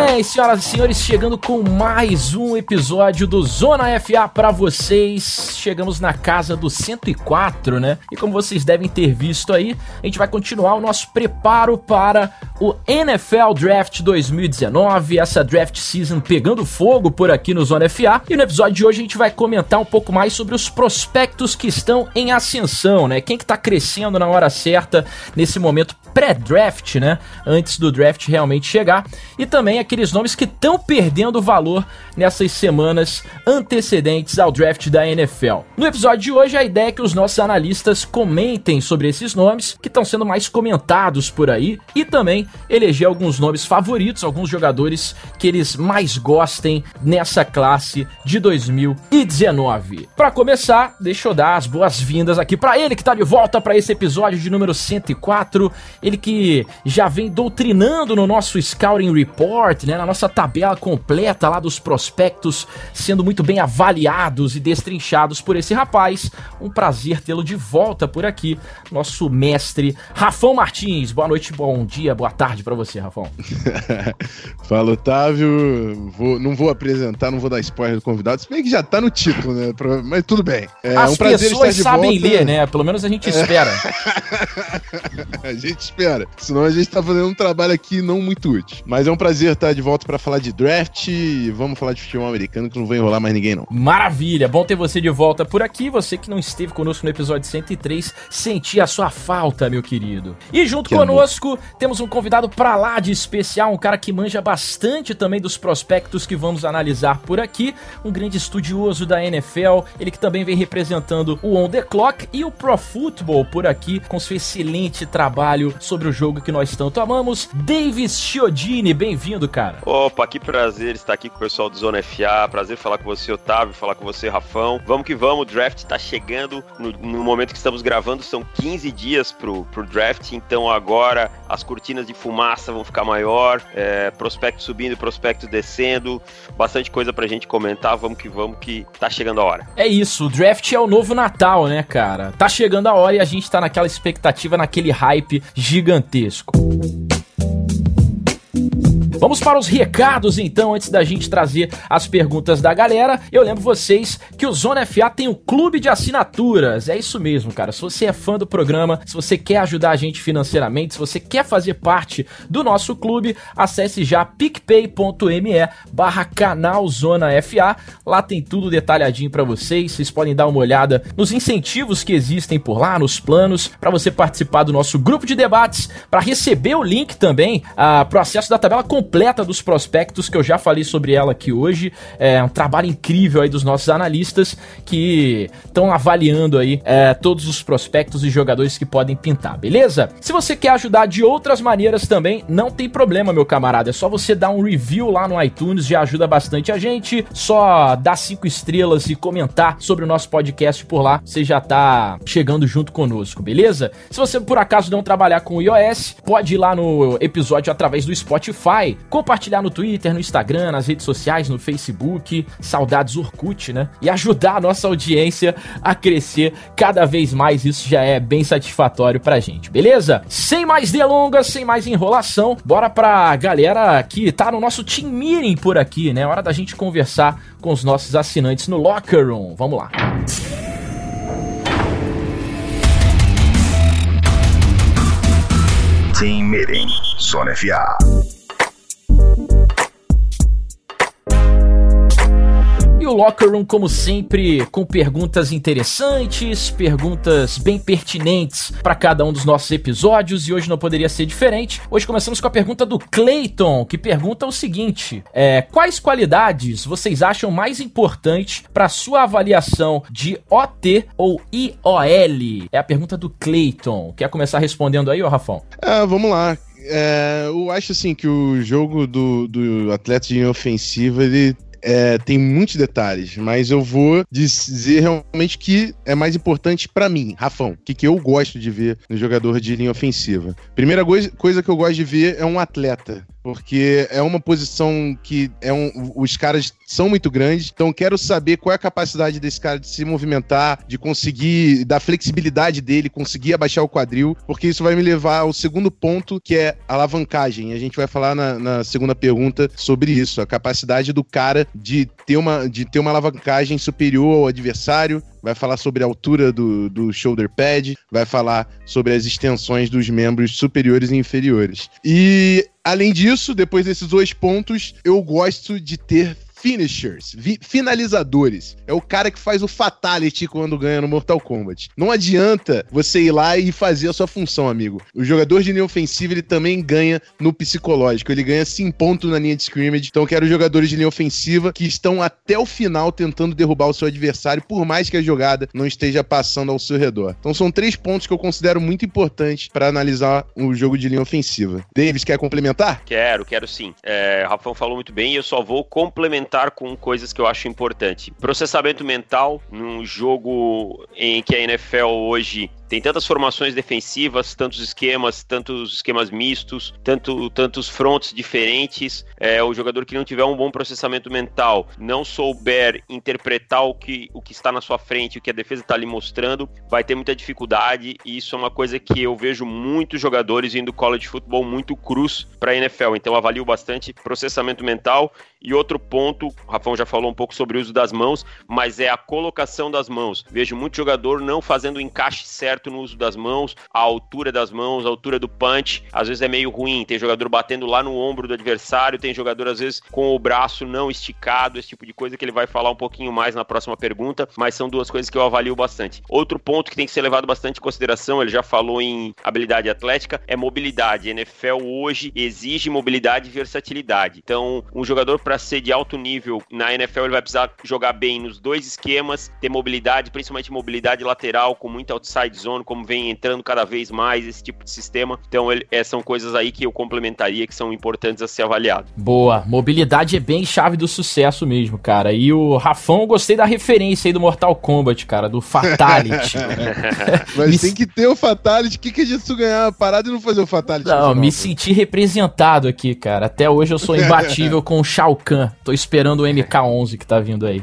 Bem, senhoras e senhores, chegando com mais um episódio do Zona FA para vocês. Chegamos na casa do 104, né? E como vocês devem ter visto aí, a gente vai continuar o nosso preparo para o NFL Draft 2019, essa draft season pegando fogo por aqui no Zona FA. E no episódio de hoje a gente vai comentar um pouco mais sobre os prospectos que estão em ascensão, né? Quem que tá crescendo na hora certa nesse momento pré-draft, né? Antes do draft realmente chegar. E também aqueles nomes que estão perdendo valor nessas semanas antecedentes ao draft da NFL. No episódio de hoje, a ideia é que os nossos analistas comentem sobre esses nomes que estão sendo mais comentados por aí e também eleger alguns nomes favoritos, alguns jogadores que eles mais gostem nessa classe de 2019. Para começar, deixa eu dar as boas-vindas aqui para ele que está de volta para esse episódio de número 104, ele que já vem doutrinando no nosso Scouting Report report, né, na nossa tabela completa lá dos prospectos sendo muito bem avaliados e destrinchados por esse rapaz. Um prazer tê-lo de volta por aqui, nosso mestre Rafão Martins. Boa noite, bom dia, boa tarde para você, Rafão. Fala, Otávio. Vou, não vou apresentar, não vou dar spoiler do convidado, se bem que já tá no título, né? Mas tudo bem. É As um pessoas sabem volta. ler, né? Pelo menos a gente espera. a gente espera. Senão a gente tá fazendo um trabalho aqui não muito útil. Mas é um prazer prazer estar de volta para falar de draft. Vamos falar de futebol americano, que não vai enrolar mais ninguém, não. Maravilha! Bom ter você de volta por aqui. Você que não esteve conosco no episódio 103, senti a sua falta, meu querido. E junto que conosco, amor. temos um convidado pra lá de especial, um cara que manja bastante também dos prospectos que vamos analisar por aqui. Um grande estudioso da NFL, ele que também vem representando o On The Clock e o Pro Football por aqui, com seu excelente trabalho sobre o jogo que nós tanto amamos. Davis Chiodini, bem-vindo bem-vindo, cara. Opa, que prazer estar aqui com o pessoal do Zona FA. Prazer falar com você, Otávio, falar com você, Rafão. Vamos que vamos, o draft tá chegando. No, no momento que estamos gravando, são 15 dias pro, pro draft, então agora as cortinas de fumaça vão ficar maior, é, prospecto subindo, prospecto descendo, bastante coisa pra gente comentar. Vamos que vamos, que tá chegando a hora. É isso, o draft é o novo Natal, né, cara? Tá chegando a hora e a gente tá naquela expectativa, naquele hype gigantesco. Vamos para os recados então, antes da gente trazer as perguntas da galera. Eu lembro vocês que o Zona FA tem um clube de assinaturas. É isso mesmo, cara. Se você é fã do programa, se você quer ajudar a gente financeiramente, se você quer fazer parte do nosso clube, acesse já picpay.me barra canal Zona FA. Lá tem tudo detalhadinho para vocês. Vocês podem dar uma olhada nos incentivos que existem por lá, nos planos, para você participar do nosso grupo de debates, para receber o link também uh, pro acesso da tabela completa completa dos prospectos, que eu já falei sobre ela aqui hoje. É um trabalho incrível aí dos nossos analistas que estão avaliando aí é, todos os prospectos e jogadores que podem pintar, beleza? Se você quer ajudar de outras maneiras também, não tem problema, meu camarada. É só você dar um review lá no iTunes, já ajuda bastante a gente. Só dar cinco estrelas e comentar sobre o nosso podcast por lá, você já tá chegando junto conosco, beleza? Se você por acaso não trabalhar com o iOS, pode ir lá no episódio através do Spotify compartilhar no Twitter, no Instagram, nas redes sociais, no Facebook, saudades Orkut, né? E ajudar a nossa audiência a crescer cada vez mais, isso já é bem satisfatório pra gente, beleza? Sem mais delongas, sem mais enrolação, bora pra galera que tá no nosso team meeting por aqui, né? Hora da gente conversar com os nossos assinantes no Locker Room. Vamos lá. Team Meeting, Zona FA. E o Locker Room, como sempre, com perguntas interessantes, perguntas bem pertinentes para cada um dos nossos episódios, e hoje não poderia ser diferente. Hoje começamos com a pergunta do Clayton, que pergunta o seguinte: é, Quais qualidades vocês acham mais importantes para sua avaliação de OT ou IOL? É a pergunta do Clayton. Quer começar respondendo aí, ô Rafão? Ah, vamos lá. É, eu acho assim que o jogo do, do atleta de ofensiva ele é, tem muitos detalhes, mas eu vou dizer realmente que é mais importante para mim, Rafão, o que, que eu gosto de ver no jogador de linha ofensiva. Primeira coisa que eu gosto de ver é um atleta porque é uma posição que é um, os caras são muito grandes, então quero saber qual é a capacidade desse cara de se movimentar, de conseguir, da flexibilidade dele, conseguir abaixar o quadril, porque isso vai me levar ao segundo ponto, que é alavancagem. A gente vai falar na, na segunda pergunta sobre isso, a capacidade do cara de ter uma, de ter uma alavancagem superior ao adversário, vai falar sobre a altura do, do shoulder pad, vai falar sobre as extensões dos membros superiores e inferiores. E além disso, depois desses dois pontos, eu gosto de ter finishers, finalizadores. É o cara que faz o fatality quando ganha no Mortal Kombat. Não adianta você ir lá e fazer a sua função, amigo. O jogador de linha ofensiva, ele também ganha no psicológico. Ele ganha sim ponto na linha de scrimmage. Então eu quero jogadores de linha ofensiva que estão até o final tentando derrubar o seu adversário, por mais que a jogada não esteja passando ao seu redor. Então são três pontos que eu considero muito importantes para analisar o jogo de linha ofensiva. Davis, quer complementar? Quero, quero sim. É, o Rafão falou muito bem e eu só vou complementar com coisas que eu acho importante. Processamento mental num jogo em que a NFL hoje tem tantas formações defensivas, tantos esquemas, tantos esquemas mistos, tanto, tantos fronts diferentes. É, o jogador que não tiver um bom processamento mental, não souber interpretar o que, o que está na sua frente, o que a defesa está ali mostrando, vai ter muita dificuldade. E isso é uma coisa que eu vejo muitos jogadores indo college futebol muito cruz para a NFL. Então avalio bastante processamento mental. E outro ponto, o Rafão já falou um pouco sobre o uso das mãos, mas é a colocação das mãos. Vejo muito jogador não fazendo o encaixe certo certo no uso das mãos, a altura das mãos, a altura do punch, às vezes é meio ruim. Tem jogador batendo lá no ombro do adversário, tem jogador às vezes com o braço não esticado, esse tipo de coisa que ele vai falar um pouquinho mais na próxima pergunta, mas são duas coisas que eu avalio bastante. Outro ponto que tem que ser levado bastante em consideração, ele já falou em habilidade atlética, é mobilidade. NFL hoje exige mobilidade e versatilidade. Então, um jogador para ser de alto nível na NFL, ele vai precisar jogar bem nos dois esquemas, ter mobilidade, principalmente mobilidade lateral com muita outside zone como vem entrando cada vez mais esse tipo de sistema. Então, ele, é, são coisas aí que eu complementaria que são importantes a ser avaliado. Boa, mobilidade é bem chave do sucesso mesmo, cara. E o Rafão, eu gostei da referência aí do Mortal Kombat, cara, do Fatality. Mas me... tem que ter o Fatality. O que, que ganhar a parada e não fazer o Fatality? Não, me senti representado aqui, cara. Até hoje eu sou imbatível com o Shao Kahn. Tô esperando o MK11 que tá vindo aí.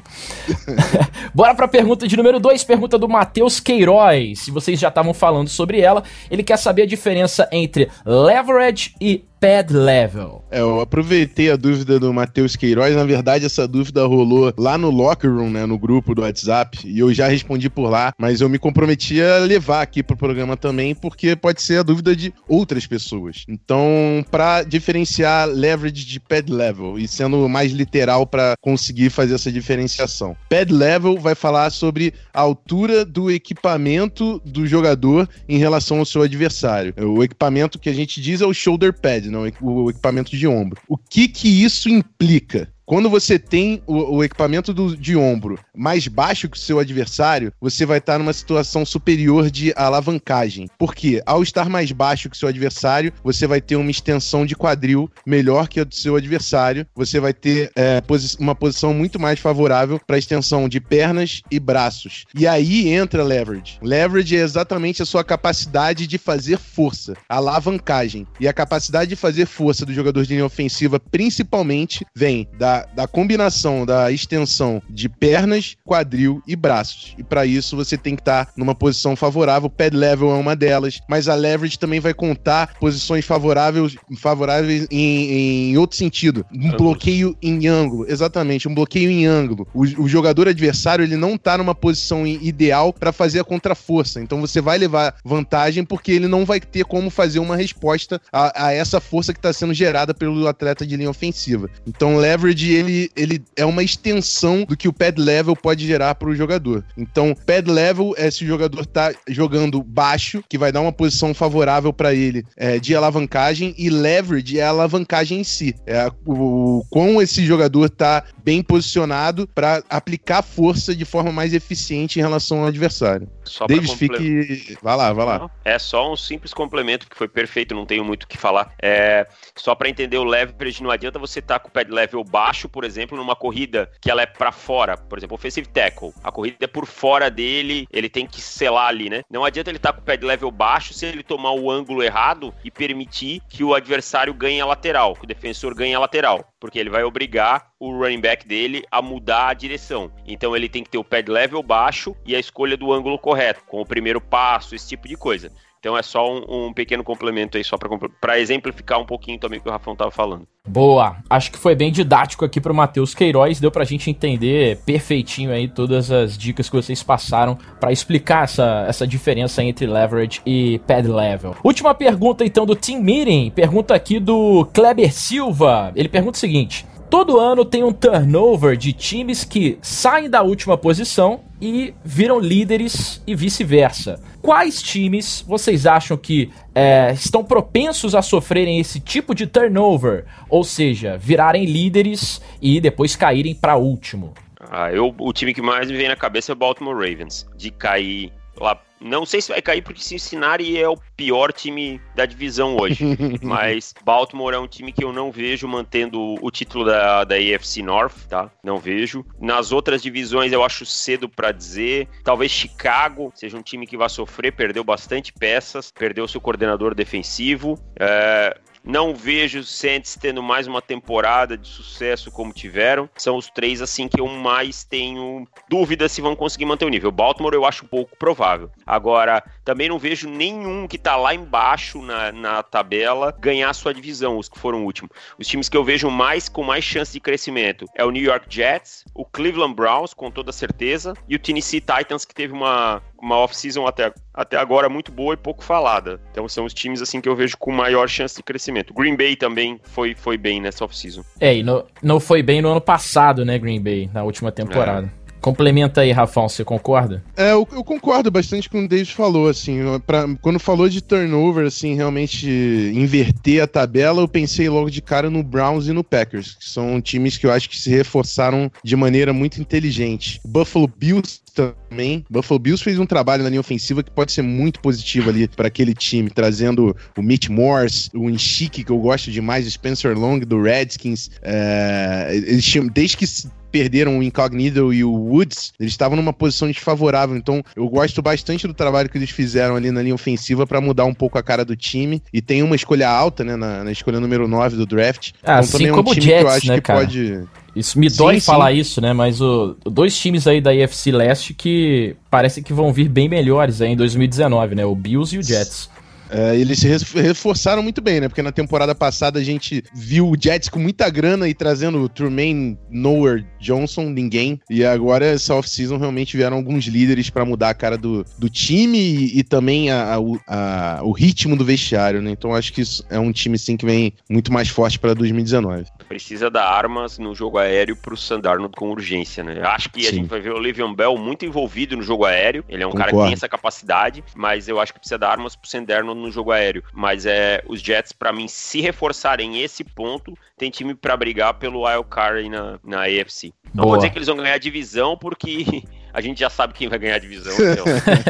Bora pra pergunta de número 2, pergunta do Matheus Queiroz. Se vocês já estavam falando sobre ela. Ele quer saber a diferença entre leverage e pad level. É, eu aproveitei a dúvida do Matheus Queiroz. Na verdade, essa dúvida rolou lá no Locker Room, né, no grupo do WhatsApp, e eu já respondi por lá, mas eu me comprometi a levar aqui pro programa também, porque pode ser a dúvida de outras pessoas. Então, para diferenciar leverage de pad level, e sendo mais literal para conseguir fazer essa diferenciação. Pad level vai falar sobre a altura do equipamento do jogador em relação ao seu adversário. O equipamento que a gente diz é o shoulder pad, não, o equipamento de ombro. O que que isso implica? Quando você tem o, o equipamento do, de ombro mais baixo que o seu adversário, você vai estar numa situação superior de alavancagem. Porque ao estar mais baixo que o seu adversário, você vai ter uma extensão de quadril melhor que a do seu adversário. Você vai ter é, posi uma posição muito mais favorável para extensão de pernas e braços. E aí entra leverage. Leverage é exatamente a sua capacidade de fazer força, alavancagem. E a capacidade de fazer força do jogador de linha ofensiva, principalmente, vem da da, combinação da extensão de pernas, quadril e braços. E para isso você tem que estar tá numa posição favorável. Pad level é uma delas, mas a leverage também vai contar posições favoráveis, favoráveis em, em outro sentido. Um bloqueio em ângulo, exatamente, um bloqueio em ângulo. O, o jogador adversário ele não tá numa posição ideal para fazer a contraforça. Então você vai levar vantagem porque ele não vai ter como fazer uma resposta a, a essa força que está sendo gerada pelo atleta de linha ofensiva. Então leverage ele, ele é uma extensão do que o pad level pode gerar para o jogador. Então, pad level é se o jogador tá jogando baixo, que vai dar uma posição favorável para ele é, de alavancagem, e leverage é a alavancagem em si. É o, o quão esse jogador tá bem posicionado para aplicar força de forma mais eficiente em relação ao adversário. Só Davis, fique. Vai lá, vai lá. É só um simples complemento que foi perfeito, não tenho muito o que falar. É... Só para entender o leverage, não adianta você estar tá com o pad level baixo baixo, por exemplo, numa corrida que ela é para fora, por exemplo, offensive tackle. A corrida é por fora dele, ele tem que selar ali, né? Não adianta ele estar tá com o pé de level baixo se ele tomar o ângulo errado e permitir que o adversário ganhe a lateral, que o defensor ganhe a lateral, porque ele vai obrigar o running back dele a mudar a direção. Então ele tem que ter o pé de level baixo e a escolha do ângulo correto, com o primeiro passo, esse tipo de coisa. Então é só um, um pequeno complemento aí, só para exemplificar um pouquinho também o que o Rafão estava falando. Boa, acho que foi bem didático aqui pro Matheus Queiroz, deu pra gente entender perfeitinho aí todas as dicas que vocês passaram para explicar essa, essa diferença entre leverage e pad level. Última pergunta então do Team Meeting, pergunta aqui do Kleber Silva. Ele pergunta o seguinte: Todo ano tem um turnover de times que saem da última posição e viram líderes e vice-versa. Quais times vocês acham que é, estão propensos a sofrerem esse tipo de turnover? Ou seja, virarem líderes e depois caírem para último? Ah, eu, o time que mais me vem na cabeça é o Baltimore Ravens. De cair lá não sei se vai cair porque Cincinnati é o pior time da divisão hoje. mas Baltimore é um time que eu não vejo mantendo o título da, da AFC North, tá? Não vejo. Nas outras divisões eu acho cedo para dizer. Talvez Chicago seja um time que vai sofrer, perdeu bastante peças, perdeu seu coordenador defensivo. É, não vejo os Saints tendo mais uma temporada de sucesso como tiveram. São os três assim que eu mais tenho dúvida se vão conseguir manter o nível. Baltimore eu acho pouco provável. Agora, também não vejo nenhum que tá lá embaixo na, na tabela ganhar sua divisão, os que foram últimos. Os times que eu vejo mais com mais chance de crescimento é o New York Jets, o Cleveland Browns, com toda certeza, e o Tennessee Titans, que teve uma, uma off-season até, até agora muito boa e pouco falada. Então são os times assim que eu vejo com maior chance de crescimento. Green Bay também foi, foi bem nessa off-season. É, e no, não foi bem no ano passado, né, Green Bay, na última temporada. É. Complementa aí, Rafão, você concorda? É, eu, eu, concordo bastante com o David falou, assim, pra, quando falou de turnover, assim, realmente inverter a tabela, eu pensei logo de cara no Browns e no Packers, que são times que eu acho que se reforçaram de maneira muito inteligente. Buffalo Bills também. Buffalo Bills fez um trabalho na linha ofensiva que pode ser muito positivo ali para aquele time, trazendo o Mitch Morse, o Inchique, que eu gosto demais, o Spencer Long do Redskins. É, eles tinham, desde que perderam o Incognito e o Woods, eles estavam numa posição desfavorável. Então, eu gosto bastante do trabalho que eles fizeram ali na linha ofensiva para mudar um pouco a cara do time. E tem uma escolha alta, né, na, na escolha número 9 do draft. Ah, então, assim também é um time Jets, que eu acho né, que cara? pode. Isso me dói sim, falar sim. isso, né? Mas o, dois times aí da IFC Leste que parece que vão vir bem melhores aí em 2019, né? O Bills e o Jets. É, eles se reforçaram muito bem, né? Porque na temporada passada a gente viu o Jets com muita grana e trazendo o Truman Nowhere Johnson, ninguém. E agora, essa off-season, realmente vieram alguns líderes para mudar a cara do, do time e, e também a, a, a, o ritmo do vestiário, né? Então acho que isso é um time, sim, que vem muito mais forte para 2019. Precisa dar armas no jogo aéreo pro Sandarnold com urgência, né? Acho que sim. a gente vai ver o Le'Veon Bell muito envolvido no jogo aéreo. Ele é um Concordo. cara que tem essa capacidade, mas eu acho que precisa dar armas pro Sandarnold no jogo aéreo. Mas é os Jets, para mim, se reforçarem esse ponto, tem time para brigar pelo wild card na, na AFC. Não Boa. vou dizer que eles vão ganhar a divisão, porque a gente já sabe quem vai ganhar a divisão. Então.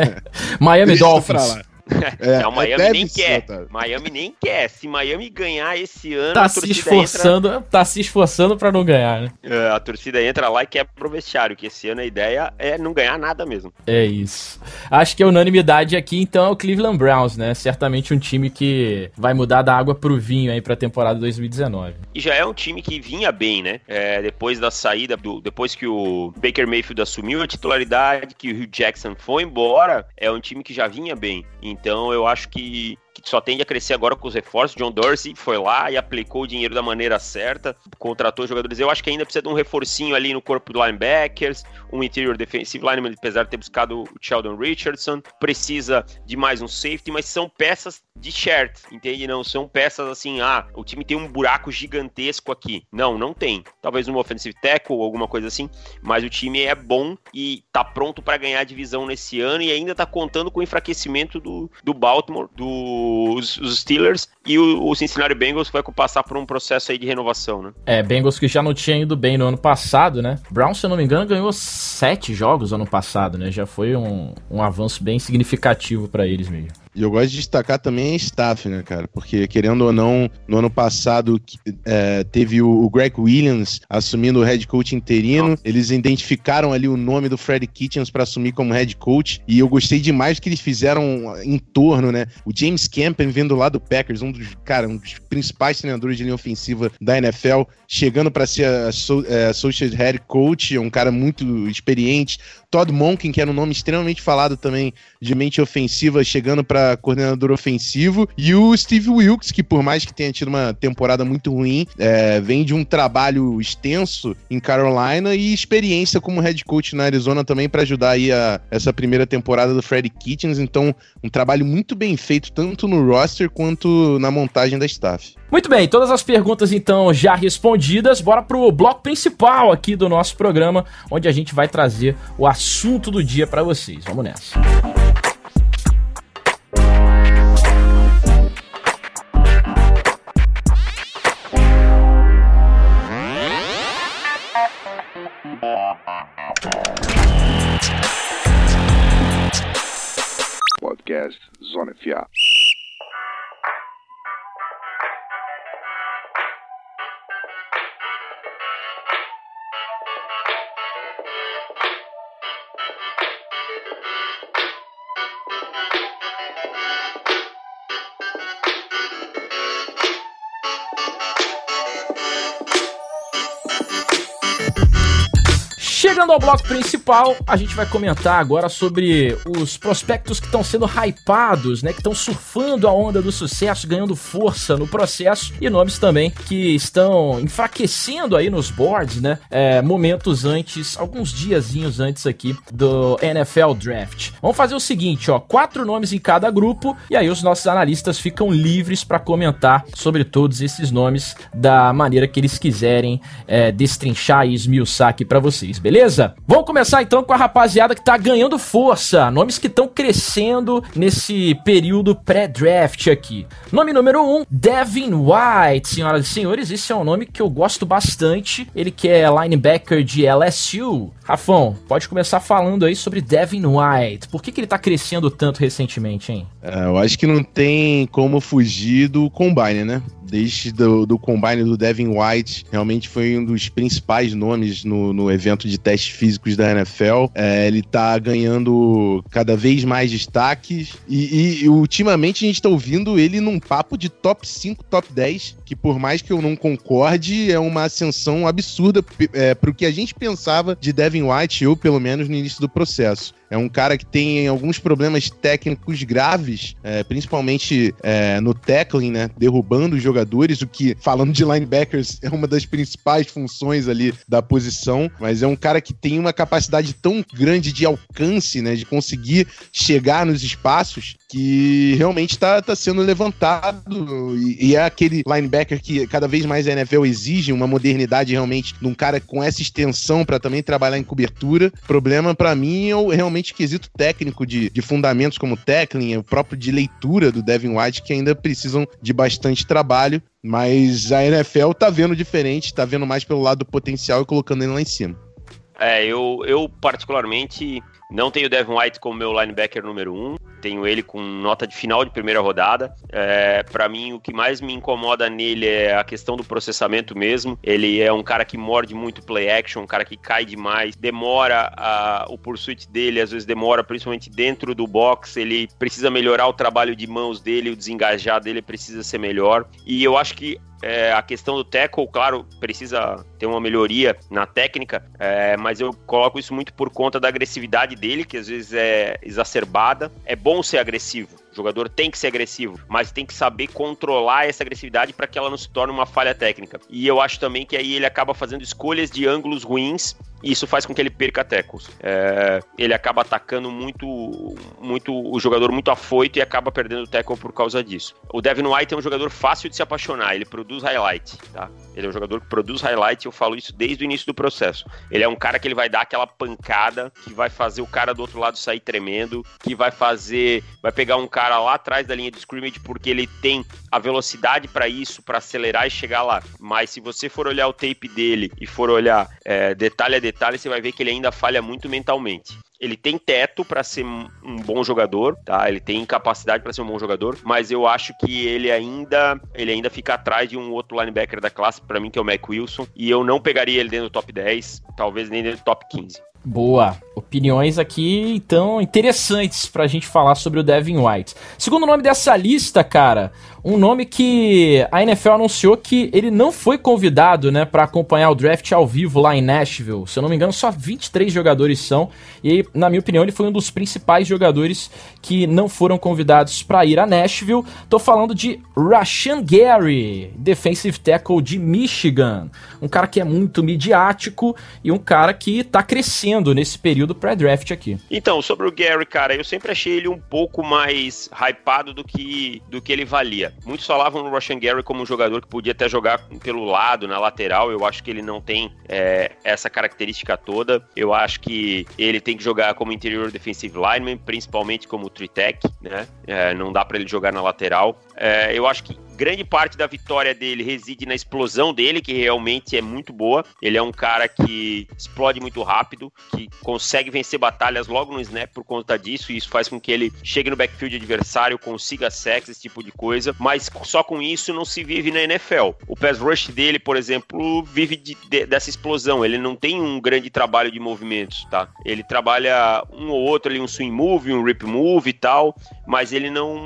Miami Dolphins. É, não, Miami nem quer. Miami nem quer. Se Miami ganhar esse ano, tá se esforçando, entra... tá se esforçando para não ganhar, né? É, a torcida entra lá e quer pro vestiário, que esse ano a ideia é não ganhar nada mesmo. É isso. Acho que a unanimidade aqui então é o Cleveland Browns, né? Certamente um time que vai mudar da água pro vinho aí para a temporada 2019. E já é um time que vinha bem, né? É, depois da saída do, depois que o Baker Mayfield assumiu a titularidade, que o Hugh Jackson foi embora, é um time que já vinha bem. Então eu acho que só tende a crescer agora com os reforços. John Dorsey foi lá e aplicou o dinheiro da maneira certa, contratou jogadores. Eu acho que ainda precisa de um reforcinho ali no corpo do linebackers, um interior defensive lineman, apesar de ter buscado o Sheldon Richardson. Precisa de mais um safety, mas são peças de shirt, entende? Não são peças assim, ah, o time tem um buraco gigantesco aqui. Não, não tem. Talvez um offensive tackle ou alguma coisa assim, mas o time é bom e tá pronto para ganhar a divisão nesse ano e ainda tá contando com o enfraquecimento do, do Baltimore, dos do, Steelers e o, o, Cincinnati Bengals vai passar por um processo aí de renovação, né? É, Bengals que já não tinha ido bem no ano passado, né? Brown, se eu não me engano, ganhou sete jogos ano passado, né? Já foi um, um avanço bem significativo para eles mesmo. E eu gosto de destacar também a staff, né, cara? Porque, querendo ou não, no ano passado é, teve o, Greg Williams assumindo o head coach interino. Eles identificaram ali o nome do Fred Kitchens para assumir como head coach. E eu gostei demais do que eles fizeram em torno, né? O James Campen vindo lá do Packers, um dos, cara, um dos principais treinadores de linha ofensiva da NFL, chegando para ser é, associate head coach, um cara muito experiente. Todd Monken, que era um nome extremamente falado também de mente ofensiva, chegando para coordenador ofensivo, e o Steve Wilkes, que por mais que tenha tido uma temporada muito ruim, é, vem de um trabalho extenso em Carolina e experiência como head coach na Arizona também para ajudar aí a, essa primeira temporada do Freddy Kitchens. Então, um trabalho muito bem feito tanto no roster quanto na montagem da staff. Muito bem, todas as perguntas então já respondidas. Bora pro bloco principal aqui do nosso programa, onde a gente vai trazer o assunto do dia para vocês. Vamos nessa. Podcast Zona FA. Chegando ao bloco principal, a gente vai comentar agora sobre os prospectos que estão sendo hypados, né? Que estão surfando a onda do sucesso, ganhando força no processo, e nomes também que estão enfraquecendo aí nos boards, né? É, momentos antes, alguns diazinhos antes aqui do NFL Draft. Vamos fazer o seguinte, ó, quatro nomes em cada grupo, e aí os nossos analistas ficam livres para comentar sobre todos esses nomes da maneira que eles quiserem é, destrinchar e esmiuçar aqui para vocês, beleza? Beleza? Vamos começar então com a rapaziada que tá ganhando força. Nomes que estão crescendo nesse período pré-draft aqui. Nome número 1, um, Devin White. Senhoras e senhores, esse é um nome que eu gosto bastante. Ele que é linebacker de LSU. Rafão, pode começar falando aí sobre Devin White. Por que, que ele tá crescendo tanto recentemente, hein? É, eu acho que não tem como fugir do combine, né? desde do, do combine do Devin White, realmente foi um dos principais nomes no, no evento de físicos da NFL. É, ele tá ganhando cada vez mais destaques e, e, ultimamente a gente tá ouvindo ele num papo de top 5, top 10, que por mais que eu não concorde, é uma ascensão absurda é, pro que a gente pensava de Devin White, eu pelo menos no início do processo. É um cara que tem alguns problemas técnicos graves, é, principalmente é, no tackling, né? Derrubando os jogadores, o que, falando de linebackers, é uma das principais funções ali da posição. Mas é um cara que tem uma capacidade tão grande de alcance, né? De conseguir chegar nos espaços que realmente está tá sendo levantado e, e, é aquele linebacker que cada vez mais a NFL exige uma modernidade realmente de um cara com essa extensão para também trabalhar em cobertura. Problema para mim é o, realmente quesito técnico de, de fundamentos como tackling, o próprio de leitura do Devin White que ainda precisam de bastante trabalho. Mas a NFL tá vendo diferente, tá vendo mais pelo lado do potencial e colocando ele lá em cima. É, eu, eu particularmente não tenho o Devin White como meu linebacker número um, tenho ele com nota de final de primeira rodada. É, para mim, o que mais me incomoda nele é a questão do processamento mesmo. Ele é um cara que morde muito play action, um cara que cai demais, demora a, o pursuit dele, às vezes demora, principalmente dentro do box. Ele precisa melhorar o trabalho de mãos dele, o desengajar dele precisa ser melhor. E eu acho que é, a questão do tackle, claro, precisa ter uma melhoria na técnica, é, mas eu coloco isso muito por conta da agressividade dele, que às vezes é exacerbada. É bom ser agressivo, o jogador tem que ser agressivo, mas tem que saber controlar essa agressividade para que ela não se torne uma falha técnica. E eu acho também que aí ele acaba fazendo escolhas de ângulos ruins e isso faz com que ele perca tackles. É, ele acaba atacando muito, muito o jogador muito afoito e acaba perdendo o tackle por causa disso. O Devin White é um jogador fácil de se apaixonar, ele produz highlight, tá? Ele é um jogador que produz highlight, eu falo isso desde o início do processo. Ele é um cara que ele vai dar aquela pancada que vai fazer o cara do outro lado sair tremendo, que vai fazer, vai pegar um cara cara lá atrás da linha de scrimmage porque ele tem a velocidade para isso, para acelerar e chegar lá. Mas se você for olhar o tape dele e for olhar é, detalhe a detalhe, você vai ver que ele ainda falha muito mentalmente ele tem teto para ser um bom jogador, tá? Ele tem capacidade para ser um bom jogador, mas eu acho que ele ainda ele ainda fica atrás de um outro linebacker da classe para mim que é o Mac Wilson, e eu não pegaria ele dentro do top 10, talvez nem dentro do top 15. Boa. Opiniões aqui, então, interessantes pra gente falar sobre o Devin White. Segundo nome dessa lista, cara, um nome que a NFL anunciou que ele não foi convidado, né, para acompanhar o draft ao vivo lá em Nashville. Se eu não me engano, só 23 jogadores são. E na minha opinião, ele foi um dos principais jogadores que não foram convidados para ir a Nashville. Tô falando de Rashan Gary, defensive tackle de Michigan, um cara que é muito midiático e um cara que tá crescendo nesse período pré-draft aqui. Então, sobre o Gary, cara, eu sempre achei ele um pouco mais hypado do que do que ele valia. Muitos falavam no Russian Gary como um jogador que podia até jogar pelo lado, na lateral. Eu acho que ele não tem é, essa característica toda. Eu acho que ele tem que jogar como interior defensive lineman, principalmente como three-tech, né? É, não dá para ele jogar na lateral. É, eu acho que grande parte da vitória dele reside na explosão dele, que realmente é muito boa. Ele é um cara que explode muito rápido, que consegue vencer batalhas logo no snap por conta disso, e isso faz com que ele chegue no backfield adversário, consiga sex, esse tipo de coisa. Mas só com isso não se vive na NFL. O pass rush dele, por exemplo, vive de, de, dessa explosão. Ele não tem um grande trabalho de movimentos, tá? Ele trabalha um ou outro ali, um swing move, um rip move e tal, mas ele não,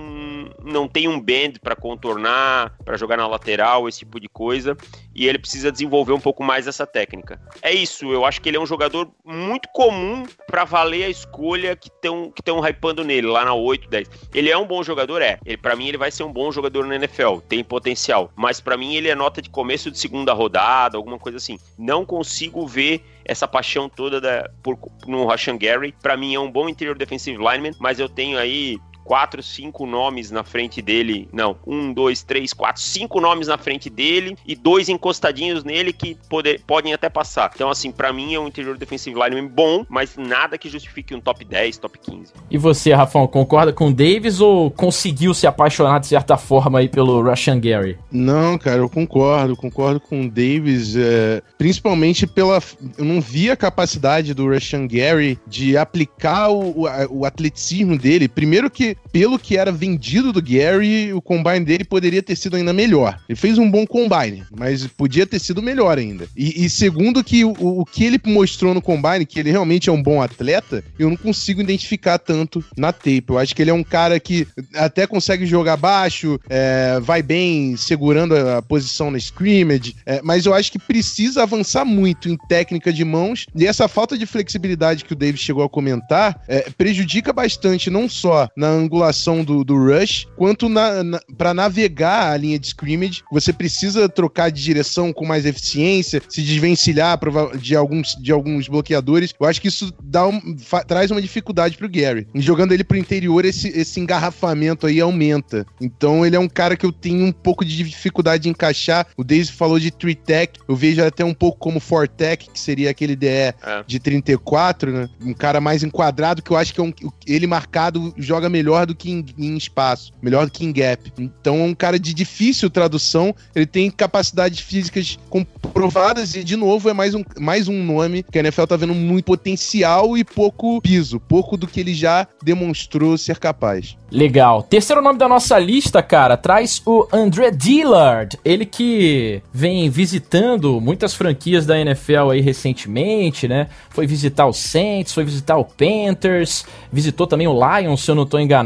não tem um bend para contornar para jogar na lateral, esse tipo de coisa. E ele precisa desenvolver um pouco mais essa técnica. É isso, eu acho que ele é um jogador muito comum para valer a escolha que estão que tão hypando nele, lá na 8, 10. Ele é um bom jogador? É. Ele, para mim, ele vai ser um bom jogador na NFL, tem potencial. Mas para mim, ele é nota de começo de segunda rodada, alguma coisa assim. Não consigo ver essa paixão toda da, por, no Rashan Gary. Para mim, é um bom interior defensive lineman, mas eu tenho aí quatro, cinco nomes na frente dele. Não, um, dois, três, quatro, cinco nomes na frente dele e dois encostadinhos nele que poder, podem até passar. Então, assim, para mim é um interior defensive lineman bom, mas nada que justifique um top 10, top 15. E você, Rafão, concorda com o Davis ou conseguiu se apaixonar de certa forma aí pelo Russian Gary? Não, cara, eu concordo, concordo com o Davis, é, principalmente pela. Eu não vi a capacidade do Russian Gary de aplicar o, o, o atleticismo dele. Primeiro que pelo que era vendido do Gary, o combine dele poderia ter sido ainda melhor. Ele fez um bom combine, mas podia ter sido melhor ainda. E, e segundo que o, o, que ele mostrou no combine, que ele realmente é um bom atleta, eu não consigo identificar tanto na tape. Eu acho que ele é um cara que até consegue jogar baixo, é, vai bem segurando a, posição na scrimmage, é, mas eu acho que precisa avançar muito em técnica de mãos e essa falta de flexibilidade que o David chegou a comentar é, prejudica bastante não só na angulação do, do rush, quanto na, na para navegar a linha de scrimmage, você precisa trocar de direção com mais eficiência, se desvencilhar de alguns, de alguns bloqueadores. Eu acho que isso dá um, traz uma dificuldade pro Gary. E jogando ele pro interior, esse, esse engarrafamento aí aumenta. Então ele é um cara que eu tenho um pouco de dificuldade de encaixar. O Daisy falou de 3-tech, eu vejo até um pouco como 4-tech, que seria aquele DE é. de 34, né? Um cara mais enquadrado, que eu acho que é um, ele marcado joga melhor melhor do que em, em, espaço, melhor do que em gap. Então é um cara de difícil tradução, ele tem capacidades físicas comprovadas e, de novo, é mais um, mais um nome que a NFL tá vendo muito potencial e pouco piso, pouco do que ele já demonstrou ser capaz. Legal. Terceiro nome da nossa lista, cara, traz o André Dillard. Ele que vem visitando muitas franquias da NFL aí recentemente, né? Foi visitar o Saints, foi visitar o Panthers, visitou também o Lions, se eu não estou enganado.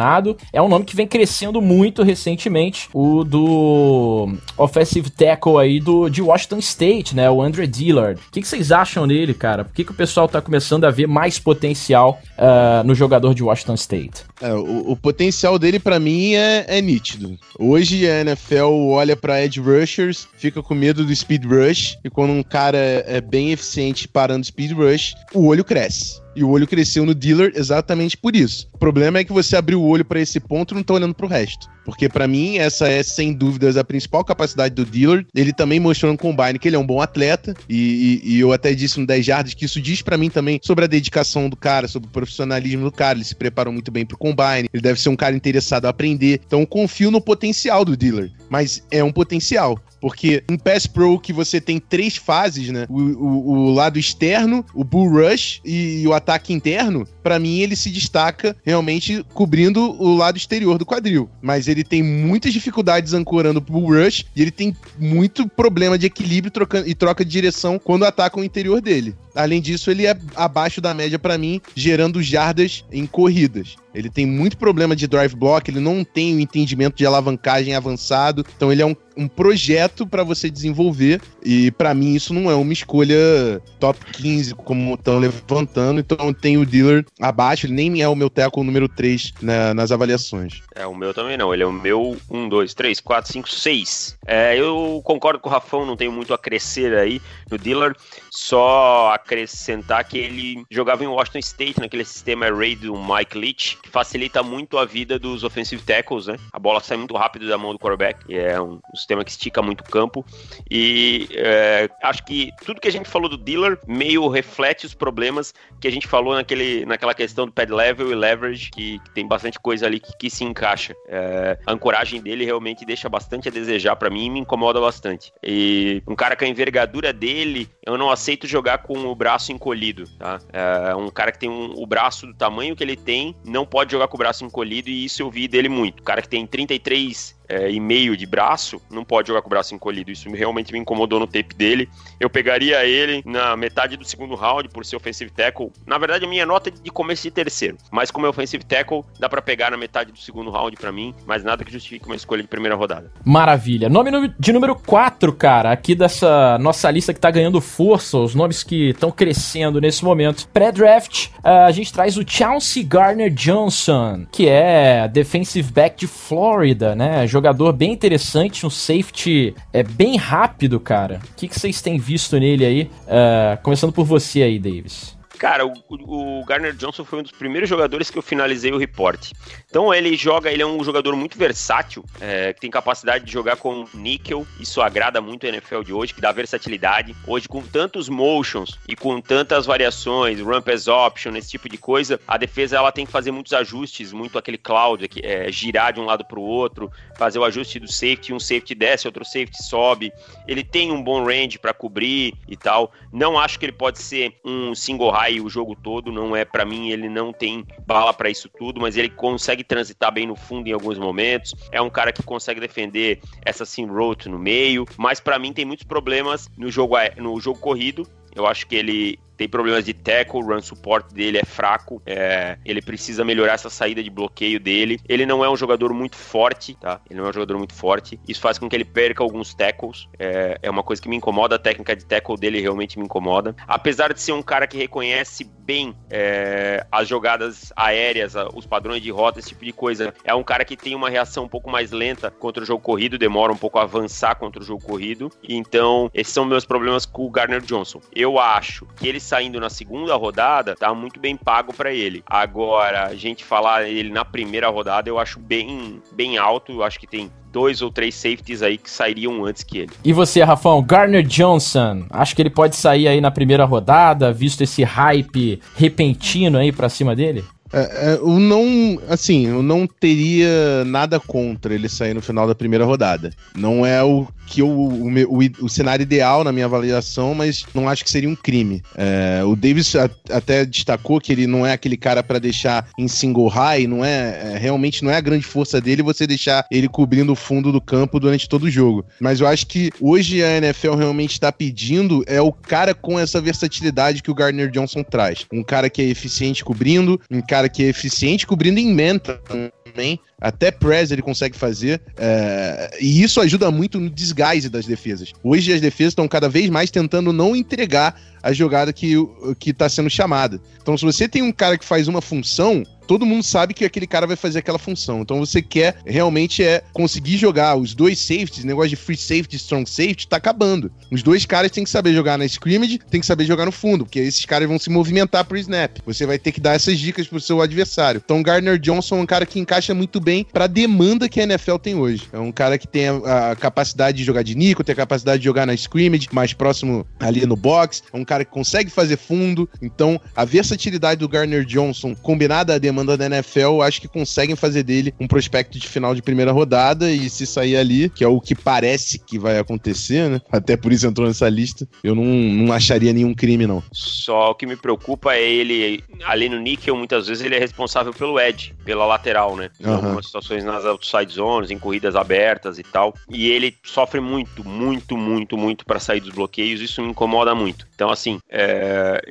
É um nome que vem crescendo muito recentemente, o do offensive tackle aí do, de Washington State, né? O André Dillard. O que, que vocês acham dele, cara? Por que, que o pessoal tá começando a ver mais potencial uh, no jogador de Washington State? É, o, o potencial dele para mim é, é, nítido. Hoje a NFL olha para edge rushers, fica com medo do speed rush, e quando um cara é bem eficiente parando speed rush, o olho cresce. E o olho cresceu no Dealer exatamente por isso. O problema é que você abriu o olho para esse ponto e não tá olhando pro resto. Porque para mim, essa é sem dúvidas a principal capacidade do Dealer. Ele também mostrou no Combine que ele é um bom atleta. E, e, e eu até disse no 10 Jardas que isso diz para mim também sobre a dedicação do cara, sobre o profissionalismo do cara. Ele se preparou muito bem pro Combine. Ele deve ser um cara interessado a aprender. Então, confio no potencial do Dealer. Mas é um potencial. Porque em Pass Pro que você tem três fases, né? O, o, o lado externo, o Bull Rush e, e o ataque interno, para mim ele se destaca realmente cobrindo o lado exterior do quadril. Mas ele tem muitas dificuldades ancorando o Bull Rush e ele tem muito problema de equilíbrio trocando, e troca de direção quando ataca o interior dele. Além disso, ele é abaixo da média para mim, gerando jardas em corridas. Ele tem muito problema de drive block, ele não tem o entendimento de alavancagem avançado. Então ele é um, um projeto para você desenvolver. E para mim isso não é uma escolha top 15, como estão levantando. Então tenho o dealer abaixo, ele nem é o meu tackle número 3 né, nas avaliações. É, o meu também não. Ele é o meu 1, 2, 3, 4, 5, 6. É, eu concordo com o Rafão, não tenho muito a crescer aí no dealer. Só acrescentar que ele jogava em Washington State, naquele sistema array do Mike Leach, que facilita muito a vida dos offensive tackles, né? A bola sai muito rápido da mão do quarterback, e é um, sistema que estica muito o campo. E é, acho que tudo que a gente falou do dealer meio reflete os problemas que a gente falou naquele, naquela questão do pad level e leverage, que, que tem bastante coisa ali que, que se encaixa. É, a ancoragem dele realmente deixa bastante a desejar para mim e me incomoda bastante. E um cara com a envergadura dele, eu não aceito jogar com o braço encolhido, tá? É, um cara que tem um, o braço do tamanho que ele tem, não pode jogar com o braço encolhido e isso eu vi dele muito. O cara que tem 33 é, e meio de braço, não pode jogar com o braço encolhido. Isso realmente me incomodou no tape dele. Eu pegaria ele na metade do segundo round por ser offensive tackle. Na verdade, a minha nota é de começo de terceiro. Mas como é offensive tackle, dá para pegar na metade do segundo round para mim. Mas nada que justifique uma escolha de primeira rodada. Maravilha. Nome de número 4, cara, aqui dessa nossa lista que tá ganhando força, os nomes que estão crescendo nesse momento. Pré-draft, a gente traz o Chauncey Garner Johnson, que é defensive back de Florida, né? Jogador bem interessante, um safety é bem rápido, cara. O que, vocês têm visto nele aí? Uh, começando por você aí, Davis. Cara, o, o, Garner Johnson foi um dos primeiros jogadores que eu finalizei o report. Então ele joga, ele é um jogador muito versátil, é, que tem capacidade de jogar com níquel. Isso agrada muito a NFL de hoje, que dá versatilidade. Hoje, com tantos motions e com tantas variações, ramp as option, esse tipo de coisa, a defesa ela tem que fazer muitos ajustes, muito aquele cloud, que é, girar de um lado para o outro, fazer o ajuste do safety, um safety desce, outro safety sobe. Ele tem um bom range para cobrir e tal. Não acho que ele pode ser um single high o jogo todo, não é para mim, ele não tem bala para isso tudo, mas ele consegue transitar bem no fundo em alguns momentos. É um cara que consegue defender essa sim road no meio, mas para mim tem muitos problemas no jogo no jogo corrido. Eu acho que ele tem problemas de tackle, run support dele é fraco, é, ele precisa melhorar essa saída de bloqueio dele. Ele não é um jogador muito forte, tá? Ele não é um jogador muito forte. Isso faz com que ele perca alguns tackles. É, é uma coisa que me incomoda, a técnica de tackle dele realmente me incomoda. Apesar de ser um cara que reconhece bem é, as jogadas aéreas, os padrões de rota, esse tipo de coisa, é um cara que tem uma reação um pouco mais lenta contra o jogo corrido, demora um pouco a avançar contra o jogo corrido. Então, esses são meus problemas com o Garner Johnson. Eu acho que ele saindo na segunda rodada, tá muito bem pago para ele. Agora, a gente falar ele na primeira rodada, eu acho bem, bem alto. Eu acho que tem dois ou três safeties aí que sairiam antes que ele. E você, Rafão, Garner Johnson, acho que ele pode sair aí na primeira rodada, visto esse hype repentino aí pra cima dele? É, é, eu não, assim, eu não teria nada contra ele sair no final da primeira rodada. Não é o que eu, o, o, o, cenário ideal na minha avaliação, mas não acho que seria um crime. É, o Davis a, até destacou que ele não é aquele cara para deixar em single high, não é, é, realmente não é a grande força dele você deixar ele cobrindo o fundo do campo durante todo o jogo. Mas eu acho que hoje a NFL realmente está pedindo é o cara com essa versatilidade que o Gardner Johnson traz. Um cara que é eficiente cobrindo, um cara que é eficiente cobrindo em menta também. até press ele consegue fazer. É, e isso ajuda muito no desgaste das defesas. Hoje as defesas estão cada vez mais tentando não entregar a jogada que, que tá sendo chamada. Então, se você tem um cara que faz uma função, todo mundo sabe que aquele cara vai fazer aquela função. Então você quer realmente é conseguir jogar os dois safeties, negócio de free safety, strong safety, tá acabando. Os dois caras têm que saber jogar na scrimmage, tem que saber jogar no fundo, porque esses caras vão se movimentar pro snap. Você vai ter que dar essas dicas pro seu adversário. Então Gardner Johnson é um cara que encaixa muito bem pra demanda que a NFL tem hoje. É um cara que tem a, a capacidade de jogar de Nico, tem a capacidade de jogar na scrimmage, mais próximo ali no box. É um cara que consegue fazer fundo. Então, a versatilidade do Gardner Johnson combinada à demanda da NFL, acho que conseguem fazer dele um prospecto de final de primeira rodada e se sair ali, que é o que parece que vai acontecer, né? Até por isso entrou nessa lista, eu não, não acharia nenhum crime, não. Só o que me preocupa é ele, ali no níquel, muitas vezes ele é responsável pelo edge, pela lateral, né? Em uhum. algumas situações nas outside zones, em corridas abertas e tal. E ele sofre muito, muito, muito, muito para sair dos bloqueios, isso me incomoda muito. Então, assim, é,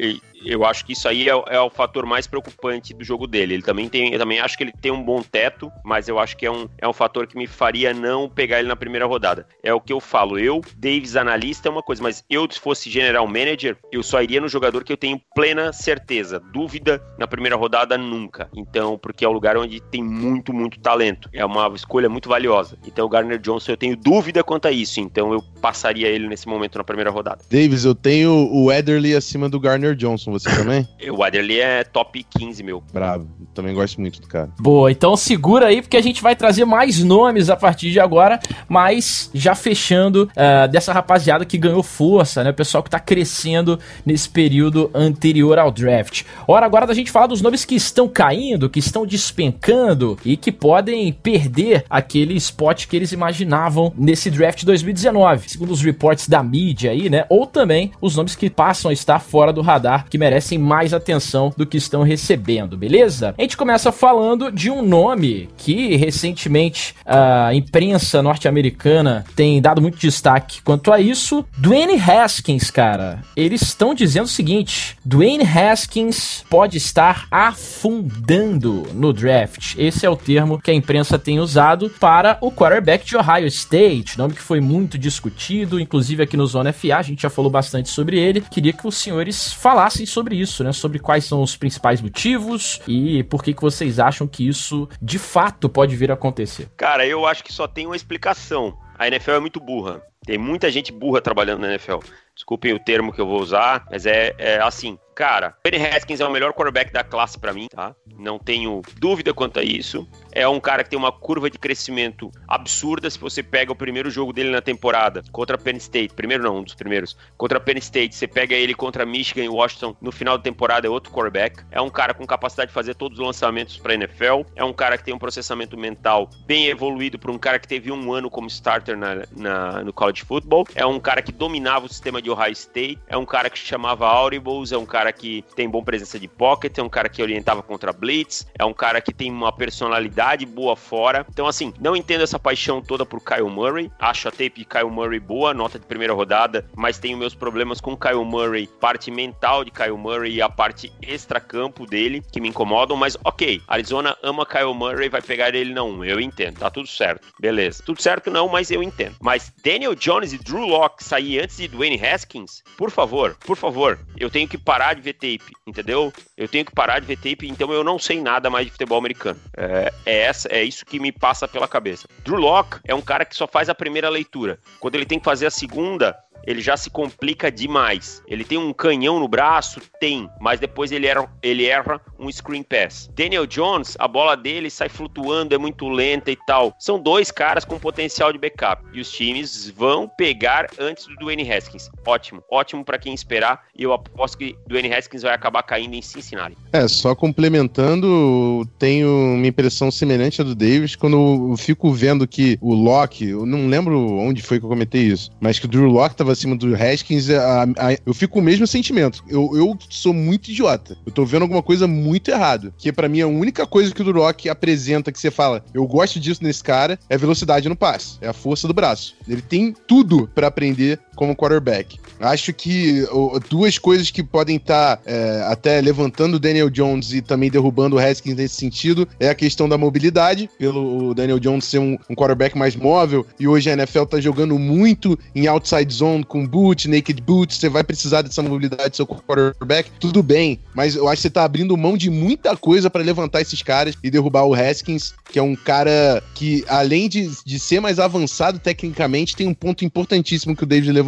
eu acho que isso aí é, é, o fator mais preocupante do jogo dele. Ele também tem, eu também acho que ele tem um bom teto, mas eu acho que é um, é um fator que me faria não pegar ele na primeira rodada. É o que eu falo. Eu, Davis, analista, é uma coisa, mas eu, se fosse general manager, eu só iria no jogador que eu tenho plena certeza. Dúvida na primeira rodada, nunca. Então, porque é o lugar onde tem muito, muito talento. É uma escolha muito valiosa. Então, o Garner Johnson, eu tenho dúvida quanto a isso. Então, eu passaria ele nesse momento na primeira rodada. Davis, eu tenho o Ederly acima do Garner Johnson você também? o Adderley é top 15, meu. Bravo. Também gosto muito do cara. Boa, então segura aí, porque a gente vai trazer mais nomes a partir de agora, mas já fechando uh, dessa rapaziada que ganhou força, né? O pessoal que tá crescendo nesse período anterior ao draft. Hora agora da gente falar dos nomes que estão caindo, que estão despencando e que podem perder aquele spot que eles imaginavam nesse draft 2019, segundo os reports da mídia aí, né? Ou também os nomes que passam a estar fora do radar, que merecem mais atenção do que estão recebendo, beleza? A gente começa falando de um nome que recentemente a imprensa norte-americana tem dado muito destaque quanto a isso. Dwayne Haskins, cara. Eles estão dizendo o seguinte: Dwayne Haskins pode estar afundando no draft. Esse é o termo que a imprensa tem usado para o quarterback de Ohio State, nome que foi muito discutido, inclusive aqui no Zona FA, a gente já falou bastante sobre ele. Queria que os senhores falassem sobre isso, né? Sobre quais são os principais motivos e por que, que vocês acham que isso de fato pode vir a acontecer. Cara, eu acho que só tem uma explicação. A NFL é muito burra. Tem muita gente burra trabalhando na NFL. Desculpem o termo que eu vou usar, mas é, é assim. Cara, Penny Haskins é o melhor quarterback da classe para mim, tá? Não tenho dúvida quanto a isso. É um cara que tem uma curva de crescimento absurda. Se você pega o primeiro jogo dele na temporada contra Penn State, primeiro não, um dos primeiros, contra Penn State, você pega ele contra Michigan e Washington no final da temporada, é outro quarterback. É um cara com capacidade de fazer todos os lançamentos para NFL. É um cara que tem um processamento mental bem evoluído para um cara que teve um ano como starter na, na, no college football. É um cara que dominava o sistema de Ohio State. É um cara que chamava audibles. É um cara que tem boa presença de pocket. É um cara que orientava contra blitz. É um cara que tem uma personalidade boa fora. Então, assim, não entendo essa paixão toda por Kyle Murray. Acho a tape de Kyle Murray boa, nota de primeira rodada, mas tenho meus problemas com Kyle Murray, parte mental de Kyle Murray e a parte extra-campo dele, que me incomodam. Mas, ok, Arizona ama Kyle Murray, vai pegar ele não. Eu entendo, tá tudo certo. Beleza. Tudo certo não, mas eu entendo. Mas Daniel Jones e Drew Locke sair antes de Dwayne Haskins, por favor, por favor, eu tenho que parar de ver tape, entendeu? Eu tenho que parar de ver tape, então eu não sei nada mais de futebol americano. É é essa, é isso que me passa pela cabeça. Drew Locke é um cara que só faz a primeira leitura. Quando ele tem que fazer a segunda, ele já se complica demais. Ele tem um canhão no braço? Tem, mas depois ele erra, ele erra um screen pass. Daniel Jones, a bola dele sai flutuando, é muito lenta e tal. São dois caras com potencial de backup. E os times vão pegar antes do Dwayne Haskins. Ótimo, ótimo para quem esperar. E eu aposto que Dwayne Haskins vai acabar caindo em Cincinnati. É, só complementando, tenho uma impressão semelhante à do Davis quando eu fico vendo que o Locke, eu não lembro onde foi que eu comentei isso, mas que o Drew Locke tava acima do Haskins, a, a, eu fico com o mesmo sentimento. Eu, eu sou muito idiota. Eu tô vendo alguma coisa muito errada. Que para mim a única coisa que o Durock apresenta que você fala, eu gosto disso nesse cara, é velocidade no passe. É a força do braço. Ele tem tudo para aprender como quarterback. Acho que duas coisas que podem estar tá, é, até levantando o Daniel Jones e também derrubando o Haskins nesse sentido é a questão da mobilidade, pelo Daniel Jones ser um, um quarterback mais móvel e hoje a NFL tá jogando muito em outside zone com boot, naked boot, você vai precisar dessa mobilidade do seu quarterback, tudo bem, mas eu acho que você tá abrindo mão de muita coisa para levantar esses caras e derrubar o Haskins, que é um cara que, além de, de ser mais avançado tecnicamente, tem um ponto importantíssimo que o David levantou,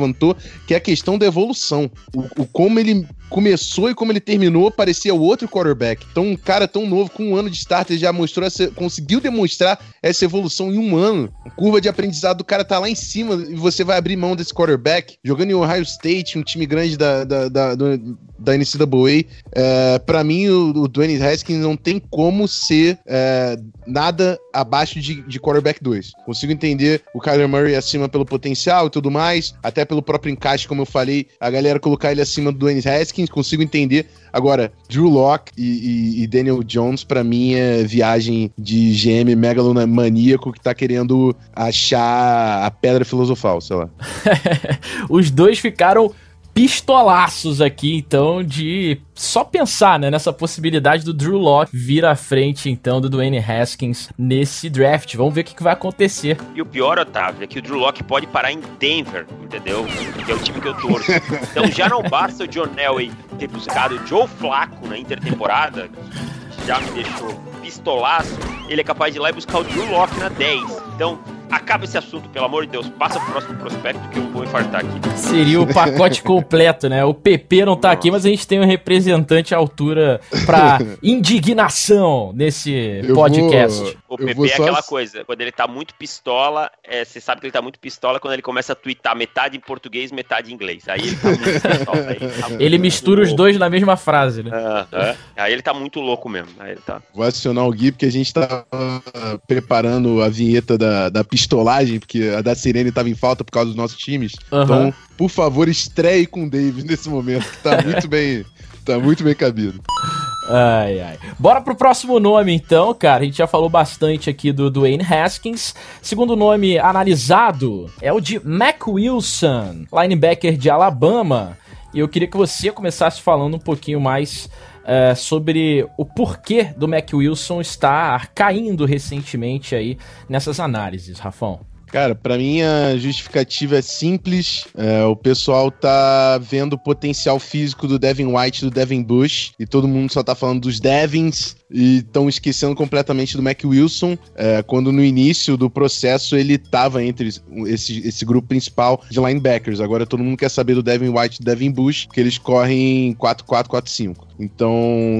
que é a questão da evolução. O, o como ele começou e como ele terminou parecia o outro quarterback. Então, um cara tão novo, com um ano de starter, já mostrou essa, conseguiu demonstrar essa evolução em um ano. A curva de aprendizado do cara tá lá em cima e você vai abrir mão desse quarterback, jogando em Ohio State, um time grande da, da, da, do, da NCAA. É, para mim, o, o Dwayne Haskins não tem como ser é, nada abaixo de, de quarterback 2. Consigo entender o Kyler Murray acima pelo potencial e tudo mais, até pelo próprio encaixe, como eu falei, a galera colocar ele acima do Dwayne Haskins, consigo entender. Agora, Drew Locke e, e, e Daniel Jones, para mim, é viagem de GM megalomaníaco que tá querendo achar a pedra filosofal, sei lá. Os dois ficaram pistolaços aqui, então, de só pensar né, nessa possibilidade do Drew Locke vir à frente, então, do Dwayne Haskins nesse draft. Vamos ver o que, que vai acontecer. E o pior, Otávio, é que o Drew Locke pode parar em Denver, entendeu? Que é o time que eu torço. Então já não basta o John Elway ter buscado o Joe Flacco na intertemporada, que já me deixou pistolaço, ele é capaz de ir lá e buscar o Drew Locke na 10. Então, acaba esse assunto, pelo amor de Deus. Passa pro próximo prospecto que eu vou infartar aqui. Seria o pacote completo, né? O PP não tá Nossa. aqui, mas a gente tem um representante à altura pra indignação nesse eu podcast. Vou, o PP é aquela coisa, quando ele tá muito pistola, é, você sabe que ele tá muito pistola quando ele começa a twittar metade em português, metade em inglês. Aí ele tá muito pistola. Aí, tá ele mistura os dois na mesma frase, né? Aí ele tá muito louco mesmo. Aí ele tá... Vou adicionar o Gui, porque a gente tá preparando a vinheta da, da pistola pistolagem, porque a da Sirene tava em falta por causa dos nossos times. Uhum. Então, por favor, estreie com o Davis nesse momento, que tá muito bem. Tá muito bem cabido. Ai, ai. Bora pro próximo nome, então, cara. A gente já falou bastante aqui do Dwayne Haskins. Segundo nome analisado é o de Mac Wilson, linebacker de Alabama. E eu queria que você começasse falando um pouquinho mais é, sobre o porquê do Mac Wilson estar caindo recentemente aí nessas análises, Rafão. Cara, para mim a justificativa é simples. É, o pessoal tá vendo o potencial físico do Devin White e do Devin Bush. E todo mundo só tá falando dos Devins e estão esquecendo completamente do Mac Wilson, é, quando no início do processo ele estava entre esse, esse grupo principal de linebackers. Agora todo mundo quer saber do Devin White e Devin Bush, que eles correm 4-4-4-5. Então,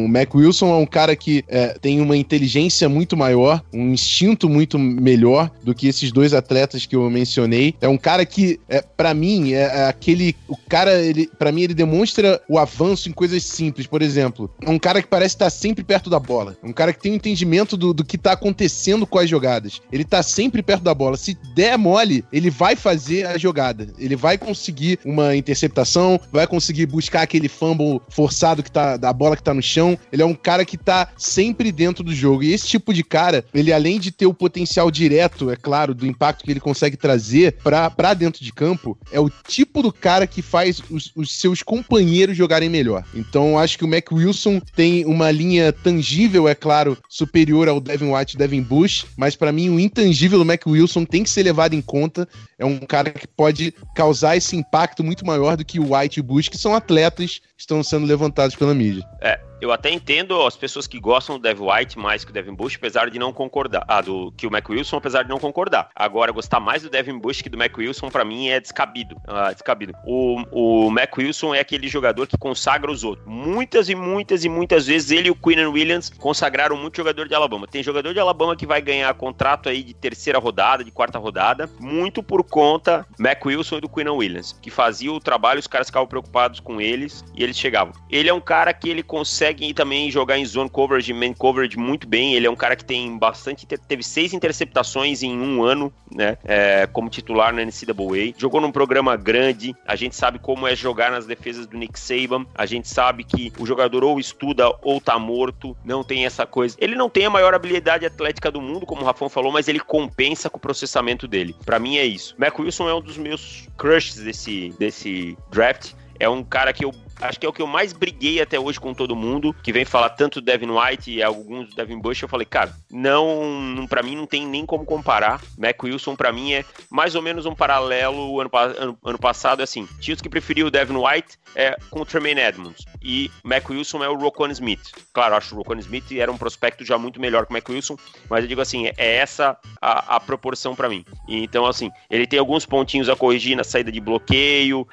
o Mac Wilson é um cara que é, tem uma inteligência muito maior, um instinto muito melhor do que esses dois atletas que eu mencionei. É um cara que, é, para mim, é, é, aquele. O cara, ele, para mim, ele demonstra o avanço em coisas simples. Por exemplo, é um cara que parece estar sempre perto da bola bola. Um cara que tem um entendimento do, do que tá acontecendo com as jogadas. Ele tá sempre perto da bola. Se der mole, ele vai fazer a jogada. Ele vai conseguir uma interceptação, vai conseguir buscar aquele fumble forçado que tá da bola que tá no chão. Ele é um cara que tá sempre dentro do jogo. E esse tipo de cara, ele além de ter o potencial direto, é claro, do impacto que ele consegue trazer para dentro de campo, é o tipo do cara que faz os, os seus companheiros jogarem melhor. Então, acho que o Mac Wilson tem uma linha tangível nível, é claro, superior ao Devin White e Devin Bush, mas para mim o intangível do Mac Wilson tem que ser levado em conta. É um cara que pode causar esse impacto muito maior do que o White e Bush, que são atletas que estão sendo levantados pela mídia. É, eu até entendo as pessoas que gostam do Devin White mais que o Devin Bush, apesar de não concordar. Ah, do que o Mac Wilson, apesar de não concordar. Agora, gostar mais do Devin Bush que do Mac Wilson, para mim, é descabido. Ah, descabido. O, o Mac Wilson é aquele jogador que consagra os outros. Muitas e muitas e muitas vezes ele e o Quinn Williams consagraram muito jogador de Alabama. Tem jogador de Alabama que vai ganhar contrato aí de terceira rodada, de quarta rodada, muito por conta Mac Wilson e do Quinn Williams, que fazia o trabalho, os caras ficavam preocupados com eles e eles chegavam. Ele é um cara que ele consegue consegue também jogar em zone coverage, man coverage muito bem. Ele é um cara que tem bastante. Teve seis interceptações em um ano, né? É, como titular na NCAA. Jogou num programa grande. A gente sabe como é jogar nas defesas do Nick Saban. A gente sabe que o jogador ou estuda ou tá morto. Não tem essa coisa. Ele não tem a maior habilidade atlética do mundo, como o Rafão falou, mas ele compensa com o processamento dele. Para mim é isso. Mac Wilson é um dos meus crushes desse, desse draft. É um cara que eu acho que é o que eu mais briguei até hoje com todo mundo, que vem falar tanto do Devin White e alguns do Devin Bush. Eu falei, cara, não, para mim não tem nem como comparar. Mac Wilson para mim é mais ou menos um paralelo ano, ano, ano passado, assim. Tinha os que preferiam o Devin White é, com o Tremaine Edmonds e Mac Wilson é o Rocon Smith. Claro, acho que o Rocon Smith era um prospecto já muito melhor que o Mac Wilson, mas eu digo assim, é essa a, a proporção para mim. E, então, assim, ele tem alguns pontinhos a corrigir na saída de bloqueio,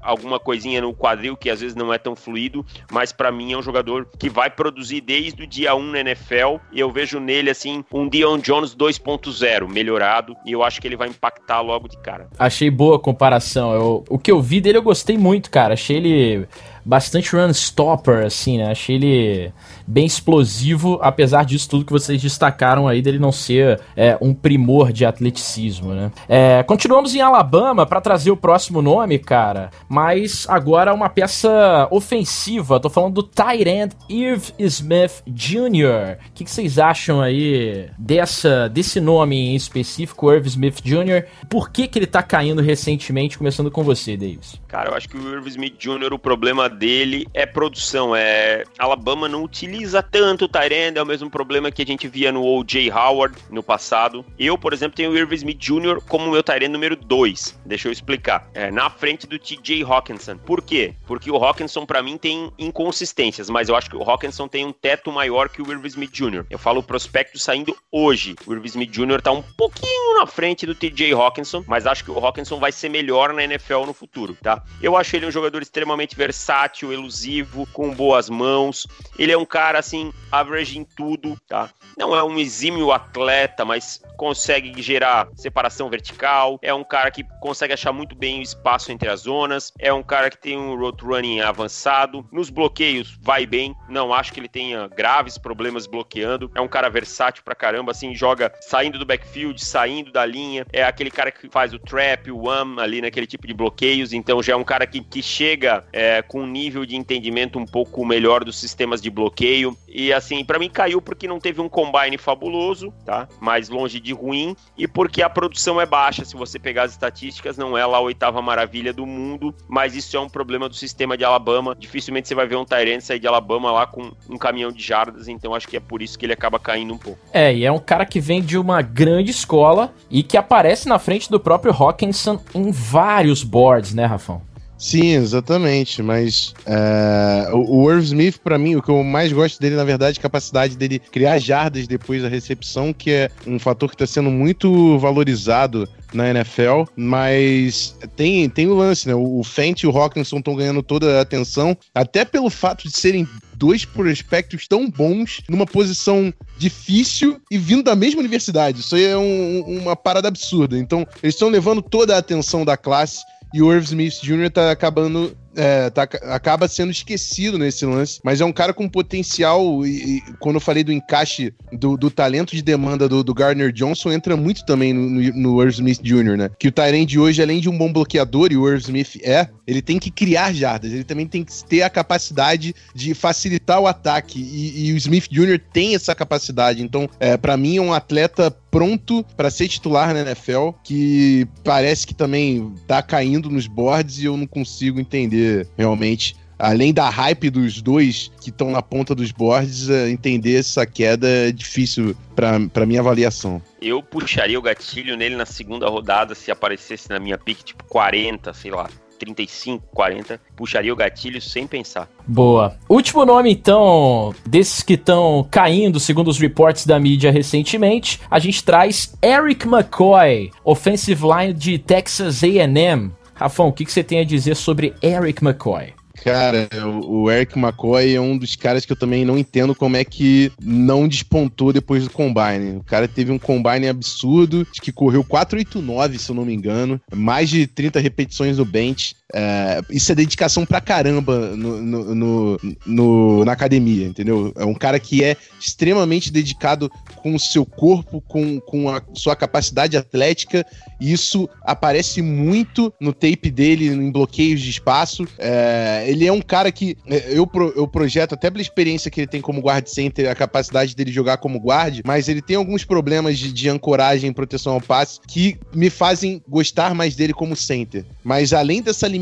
alguma coisinha no quadril que às vezes não é tão fluido, mas para mim é um jogador que vai produzir desde o dia 1 na NFL e eu vejo nele assim um Dion Jones 2.0 melhorado e eu acho que ele vai impactar logo de cara. Achei boa a comparação. Eu, o que eu vi dele eu gostei muito, cara. Achei ele bastante run stopper, assim, né? Achei ele bem explosivo, apesar disso tudo que vocês destacaram aí dele não ser é, um primor de atleticismo, né? É, continuamos em Alabama para trazer o próximo nome, cara, mas agora uma peça ofensiva. Tô falando do end Irv Smith Jr. O que, que, vocês acham aí dessa, desse nome em específico, Irv Smith Jr.? Por que, que ele tá caindo recentemente? Começando com você, Davis. Cara, eu acho que o Irv Smith Jr., o problema dele é produção. É Alabama não utiliza tanto o Tyrande, é o mesmo problema que a gente via no O.J. Howard no passado. Eu, por exemplo, tenho o Irv Smith Jr. como meu Tyrande número 2. Deixa eu explicar. É, na frente do TJ Hawkinson. Por quê? Porque o Hawkinson, para mim, tem inconsistências, mas eu acho que o Hawkinson tem um teto maior que o Irv Smith Jr. Eu falo o prospecto saindo hoje. O Irv Smith Jr. tá um pouquinho na frente do TJ Hawkinson, mas acho que o Hawkinson vai ser melhor na NFL no futuro, tá? Eu acho ele um jogador extremamente versátil, elusivo, com boas mãos. Ele é um cara assim, average em tudo, tá? Não é um exímio atleta, mas consegue gerar separação vertical. É um cara que consegue achar muito bem o espaço entre as zonas. É um cara que tem um road running avançado. Nos bloqueios, vai bem. Não acho que ele tenha graves problemas bloqueando. É um cara versátil pra caramba, assim, joga saindo do backfield, saindo da linha. É aquele cara que faz o trap, o one ali naquele tipo de bloqueios. Então já é um cara que, que chega é, com nível de entendimento um pouco melhor dos sistemas de bloqueio. E assim, para mim caiu porque não teve um combine fabuloso, tá? Mais longe de ruim e porque a produção é baixa. Se você pegar as estatísticas, não é lá a oitava maravilha do mundo, mas isso é um problema do sistema de Alabama. Dificilmente você vai ver um Tyrant sair de Alabama lá com um caminhão de jardas, então acho que é por isso que ele acaba caindo um pouco. É, e é um cara que vem de uma grande escola e que aparece na frente do próprio Hawkinson em vários boards, né, Rafão? Sim, exatamente. Mas é, o, o Irv Smith, para mim, o que eu mais gosto dele, na verdade, é a capacidade dele criar jardas depois da recepção, que é um fator que está sendo muito valorizado na NFL, mas tem, tem o lance, né? O Fent e o Hawkinson estão ganhando toda a atenção, até pelo fato de serem dois prospectos tão bons numa posição difícil e vindo da mesma universidade. Isso aí é um, uma parada absurda. Então, eles estão levando toda a atenção da classe e o Irv Smith Jr. tá acabando é, tá, acaba sendo esquecido nesse lance, mas é um cara com potencial. E, e quando eu falei do encaixe do, do talento de demanda do, do, Gardner Johnson, entra muito também no, no, no Irv Smith Jr., né? Que o Tyrande de hoje, além de um bom bloqueador, e o Irv Smith é, ele tem que criar jardas, ele também tem que ter a capacidade de facilitar o ataque. E, e o Smith Jr. tem essa capacidade. Então, é, para mim, é um atleta pronto para ser titular na NFL, que parece que também tá caindo nos boards e eu não consigo entender realmente além da hype dos dois que estão na ponta dos boards, é, entender essa queda é difícil para minha avaliação. Eu puxaria o gatilho nele na segunda rodada se aparecesse na minha pick, tipo 40, sei lá. 35, 40, puxaria o gatilho sem pensar. Boa. Último nome, então, desses que estão caindo, segundo os reports da mídia recentemente, a gente traz Eric McCoy, offensive line de Texas AM. Rafão, o que, que você tem a dizer sobre Eric McCoy? Cara, o, Eric McCoy é um dos caras que eu também não entendo como é que não despontou depois do combine. O cara teve um combine absurdo, que correu 489, se eu não me engano, mais de 30 repetições no bench. É, isso é dedicação pra caramba no, no, no, no, na academia, entendeu? É um cara que é extremamente dedicado com o seu corpo, com, com a sua capacidade atlética, e isso aparece muito no tape dele, em bloqueios de espaço. É, ele é um cara que é, eu, eu projeto, até pela experiência que ele tem como guard center, a capacidade dele jogar como guard, mas ele tem alguns problemas de, de ancoragem e proteção ao passe que me fazem gostar mais dele como center. Mas além dessa limitação,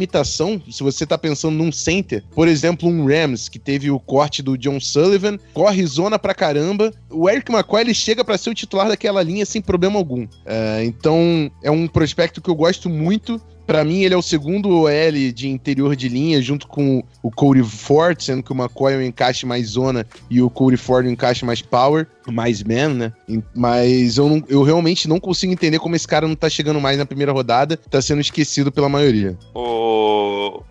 se você tá pensando num center, por exemplo, um Rams, que teve o corte do John Sullivan, corre zona pra caramba, o Eric McCoy ele chega para ser o titular daquela linha sem problema algum. É, então, é um prospecto que eu gosto muito para mim, ele é o segundo OL de interior de linha, junto com o Cody Ford, sendo que o McCoy é um encaixe mais zona e o Cody Ford é um encaixe mais power, mais man, né? Mas eu, não, eu realmente não consigo entender como esse cara não tá chegando mais na primeira rodada, tá sendo esquecido pela maioria.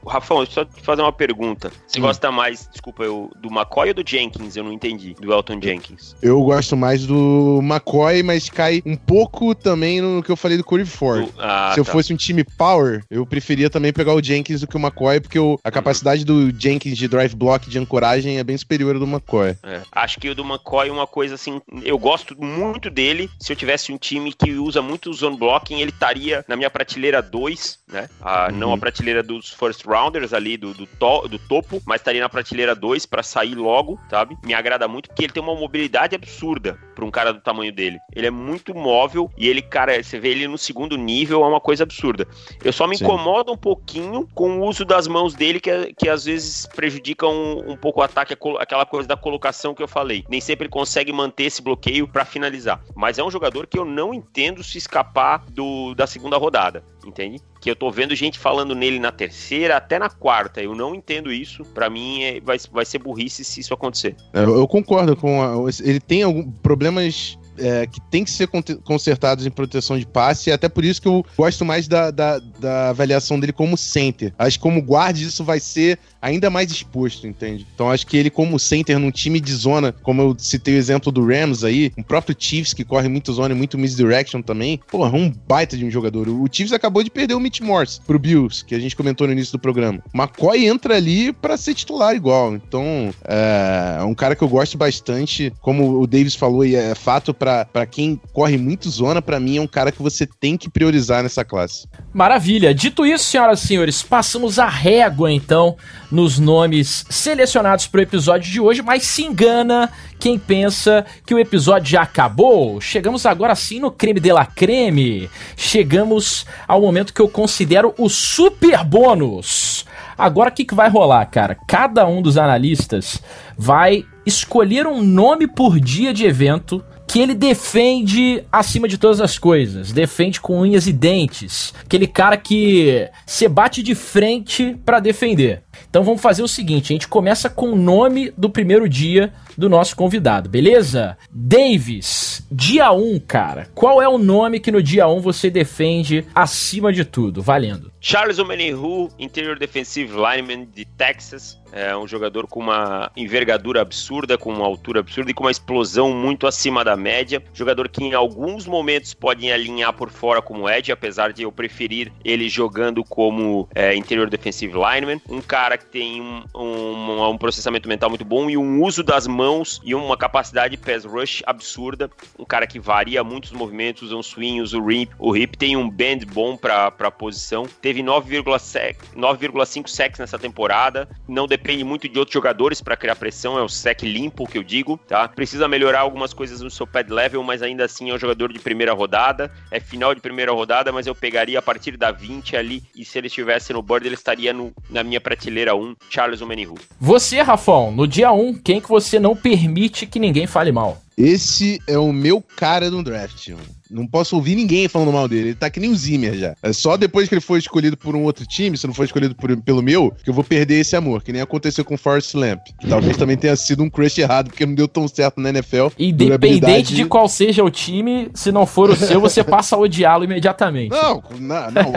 Ô, Rafão, deixa eu só te fazer uma pergunta. Você hum. gosta mais, desculpa, eu, do McCoy ou do Jenkins? Eu não entendi. Do Elton Jenkins. Eu gosto mais do McCoy, mas cai um pouco também no que eu falei do Cody Ford. Do, ah, Se eu tá. fosse um time power, eu preferia também pegar o Jenkins do que o McCoy, porque a capacidade do Jenkins de drive block, de ancoragem, é bem superior ao do McCoy. É. Acho que o do McCoy é uma coisa assim, eu gosto muito dele. Se eu tivesse um time que usa muito o zone blocking, ele estaria na minha prateleira 2, né? A, uhum. Não a prateleira dos first rounders ali, do, do, to, do topo, mas estaria na prateleira 2 para sair logo, sabe? Me agrada muito porque ele tem uma mobilidade absurda para um cara do tamanho dele. Ele é muito móvel e ele, cara, você vê ele no segundo nível, é uma coisa absurda. Eu só me Sim. incomoda um pouquinho com o uso das mãos dele, que, que às vezes prejudica um, um pouco o ataque, aquela coisa da colocação que eu falei. Nem sempre ele consegue manter esse bloqueio para finalizar. Mas é um jogador que eu não entendo se escapar do, da segunda rodada, entende? Que eu tô vendo gente falando nele na terceira, até na quarta. Eu não entendo isso. Para mim, é, vai, vai ser burrice se isso acontecer. Eu, eu concordo com. A, ele tem algum, problemas é, que tem que ser consertados em proteção de passe, e até por isso que eu gosto mais da, da, da avaliação dele como center. Acho que como guard isso vai ser ainda mais exposto, entende? Então acho que ele como center num time de zona, como eu citei o exemplo do Rams aí, o próprio Chiefs que corre muito zona e muito misdirection também, porra, um baita de um jogador. O Chiefs acabou de perder o Mitch Morse pro Bills, que a gente comentou no início do programa. McCoy entra ali para ser titular igual, então é, é um cara que eu gosto bastante, como o Davis falou, e é fato para para quem corre muito zona, para mim é um cara que você tem que priorizar nessa classe. Maravilha. Dito isso, senhoras e senhores, passamos a régua então nos nomes selecionados para o episódio de hoje, mas se engana quem pensa que o episódio já acabou. Chegamos agora sim no creme de la creme. Chegamos ao momento que eu considero o super bônus. Agora o que, que vai rolar, cara? Cada um dos analistas vai escolher um nome por dia de evento que ele defende acima de todas as coisas, defende com unhas e dentes, aquele cara que se bate de frente para defender. Então vamos fazer o seguinte, a gente começa com o nome do primeiro dia do nosso convidado, beleza? Davis, dia 1, cara. Qual é o nome que no dia 1 você defende acima de tudo? Valendo. Charles Omenihu, interior defensive lineman de Texas. É um jogador com uma envergadura absurda, com uma altura absurda e com uma explosão muito acima da média. Jogador que em alguns momentos pode alinhar por fora como Edge, apesar de eu preferir ele jogando como é, interior defensive lineman. Um cara que tem um, um, um, processamento mental muito bom e um uso das mãos e uma capacidade de pass rush absurda. Um cara que varia muito os movimentos, usa um swing, usa o hip. O hip tem um bend bom para a posição. Teve 9,5 sacks nessa temporada. Não depende muito de outros jogadores para criar pressão, é o sec limpo que eu digo, tá? Precisa melhorar algumas coisas no seu pad level, mas ainda assim é um jogador de primeira rodada, é final de primeira rodada, mas eu pegaria a partir da 20 ali e se ele estivesse no board, ele estaria no, na minha prateleira 1, Charles Omenihu. Você, Rafão, no dia 1, quem que você não permite que ninguém fale mal? Esse é o meu cara no draft. Não posso ouvir ninguém falando mal dele. Ele tá que nem o Zimmer já. É só depois que ele foi escolhido por um outro time, se não for escolhido por, pelo meu, que eu vou perder esse amor. Que nem aconteceu com o Forrest Lamp. Que talvez também tenha sido um crush errado, porque não deu tão certo na NFL. Independente de qual seja o time, se não for o seu, você passa a odiá-lo imediatamente. Não, não, não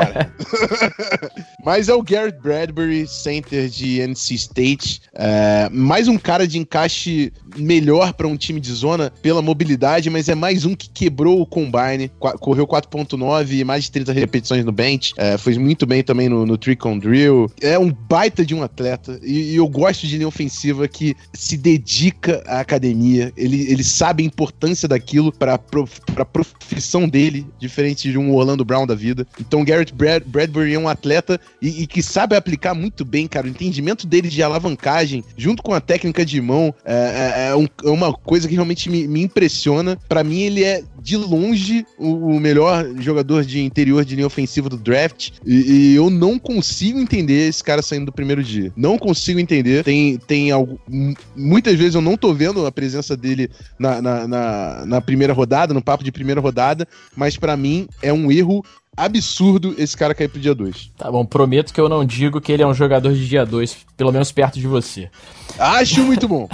Mas é o Garrett Bradbury, center de NC State. É, mais um cara de encaixe melhor para um time de zona pela mobilidade, mas é mais um que quebrou o combine. Correu 4.9 e mais de 30 repetições no bench. É, foi muito bem também no, no trick on drill. É um baita de um atleta. E, e eu gosto de linha ofensiva que se dedica à academia. Ele, ele sabe a importância daquilo para a profissão dele, diferente de um Orlando Brown da vida. Então, Garrett Brad, Bradbury é um atleta e, e, que sabe aplicar muito bem, cara. O entendimento dele de alavancagem, junto com a técnica de mão, é, é, é, um, é uma coisa que realmente me, me impressiona. Para mim, ele é de longe o, o, melhor jogador de interior de linha ofensiva do draft. E, e, eu não consigo entender esse cara saindo do primeiro dia. Não consigo entender. Tem, tem algo. Muitas vezes eu não tô vendo a presença dele na, na, na, na primeira rodada, no papo de primeira rodada, mas para mim é um erro absurdo esse cara cair pro dia 2. Tá bom, prometo que eu não digo que ele é um jogador de dia 2, pelo menos perto de você. Acho muito bom.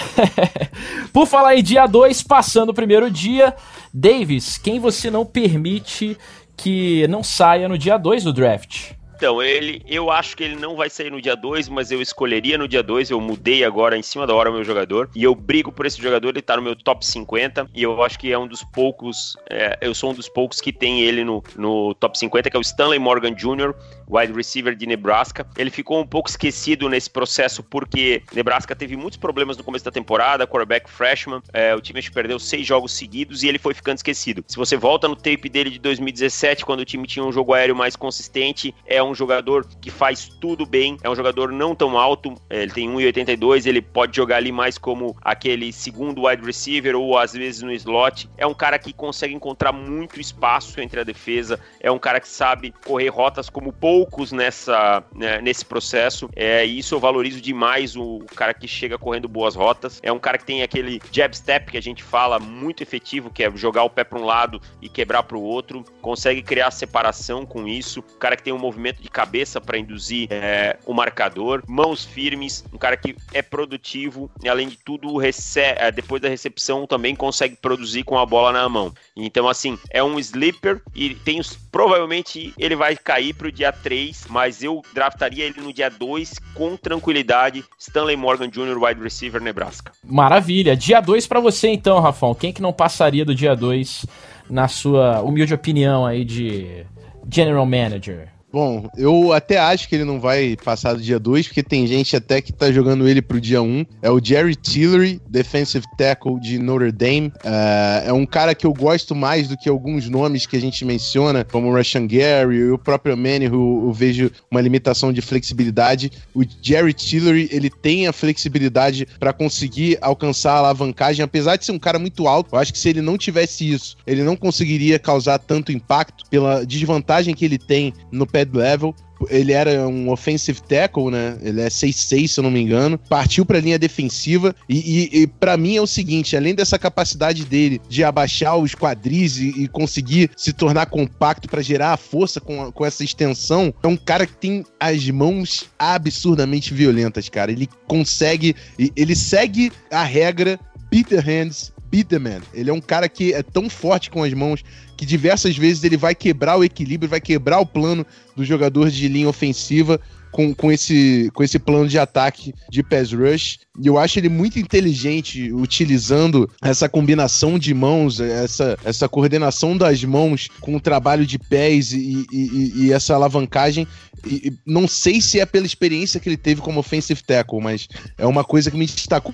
Por falar em dia 2, passando o primeiro dia, Davis, quem você não permite que não saia no dia 2 do draft? Então, ele, eu acho que ele não vai sair no dia 2, mas eu escolheria no dia 2. Eu mudei agora em cima da hora o meu jogador. E eu brigo por esse jogador, ele tá no meu top 50. E eu acho que é um dos poucos. É, eu sou um dos poucos que tem ele no, no top 50, que é o Stanley Morgan Jr., wide receiver de Nebraska. Ele ficou um pouco esquecido nesse processo porque Nebraska teve muitos problemas no começo da temporada, quarterback freshman. É, o time perdeu seis jogos seguidos e ele foi ficando esquecido. Se você volta no tape dele de 2017, quando o time tinha um jogo aéreo mais consistente, é um um jogador que faz tudo bem, é um jogador não tão alto, é, ele tem 1,82, ele pode jogar ali mais como aquele segundo wide receiver ou às vezes no slot. É um cara que consegue encontrar muito espaço entre a defesa, é um cara que sabe correr rotas como poucos nessa, né, nesse processo. É, e isso eu valorizo demais o, cara que chega correndo boas rotas. É um cara que tem aquele jab step que a gente fala muito efetivo, que é jogar o pé para um lado e quebrar para o outro. Consegue criar separação com isso. O cara que tem um movimento movimento de cabeça para induzir é, o marcador, mãos firmes, um cara que é produtivo e além de tudo, é, depois da recepção também consegue produzir com a bola na mão. Então, assim, é um sleeper e tem os, provavelmente ele vai cair para o dia 3, mas eu draftaria ele no dia 2 com tranquilidade. Stanley Morgan Jr., wide receiver, Nebraska. Maravilha. Dia 2 para você então, Rafão. Quem que não passaria do dia 2 na sua humilde opinião aí de general manager? Bom, eu até acho que ele não vai passar do dia 2, porque tem gente até que tá jogando ele pro dia 1. Um. É o Jerry Tillery, defensive tackle de Notre Dame. Uh, é um cara que eu gosto mais do que alguns nomes que a gente menciona, como o Rashan Gary e o próprio Manny, eu, eu, vejo uma limitação de flexibilidade. O Jerry Tillery, ele tem a flexibilidade para conseguir alcançar a alavancagem, apesar de ser um cara muito alto. Eu acho que se ele não tivesse isso, ele não conseguiria causar tanto impacto pela desvantagem que ele tem no pé pad level. Ele era um offensive tackle, né? Ele é 6'6, se eu não me engano. Partiu pra linha defensiva. E, e, e para mim é o seguinte: além dessa capacidade dele de abaixar os quadris e, e conseguir se tornar compacto para gerar a força com, a, com essa extensão, é um cara que tem as mãos absurdamente violentas, cara. Ele consegue. Ele segue a regra the hands, beat the man. Ele é um cara que é tão forte com as mãos que diversas vezes ele vai quebrar o equilíbrio, vai quebrar o plano do jogador de linha ofensiva com, com, esse, com esse plano de ataque de pass rush. E eu acho ele muito inteligente utilizando essa combinação de mãos, essa, essa coordenação das mãos com o trabalho de pés e, e, e essa alavancagem. E, não sei se é pela experiência que ele teve como offensive tackle, mas é uma coisa que me destacou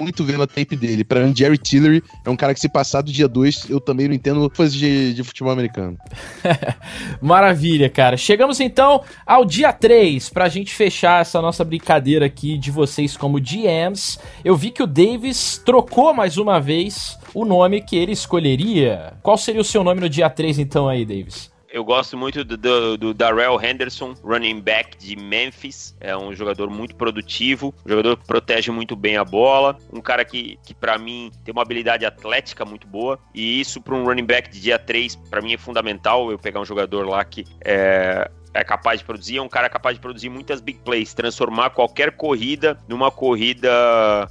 muito vendo a tape dele. Pra mim, Jerry Tillery é um cara que se passar do dia 2, eu também não entendo coisas de, de futebol americano. Maravilha, cara. Chegamos então ao dia 3, pra gente fechar essa nossa brincadeira aqui de vocês como GMs. Eu vi que o Davis trocou mais uma vez o nome que ele escolheria. Qual seria o seu nome no dia 3 então aí, Davis? Eu gosto muito do, do, do, Darrell Henderson, running back de Memphis. É um jogador muito produtivo, um jogador que protege muito bem a bola, um cara que, que para mim tem uma habilidade atlética muito boa. E isso para um running back de dia 3, para mim é fundamental eu pegar um jogador lá que é, é capaz de produzir, é um cara capaz de produzir muitas big plays, transformar qualquer corrida numa corrida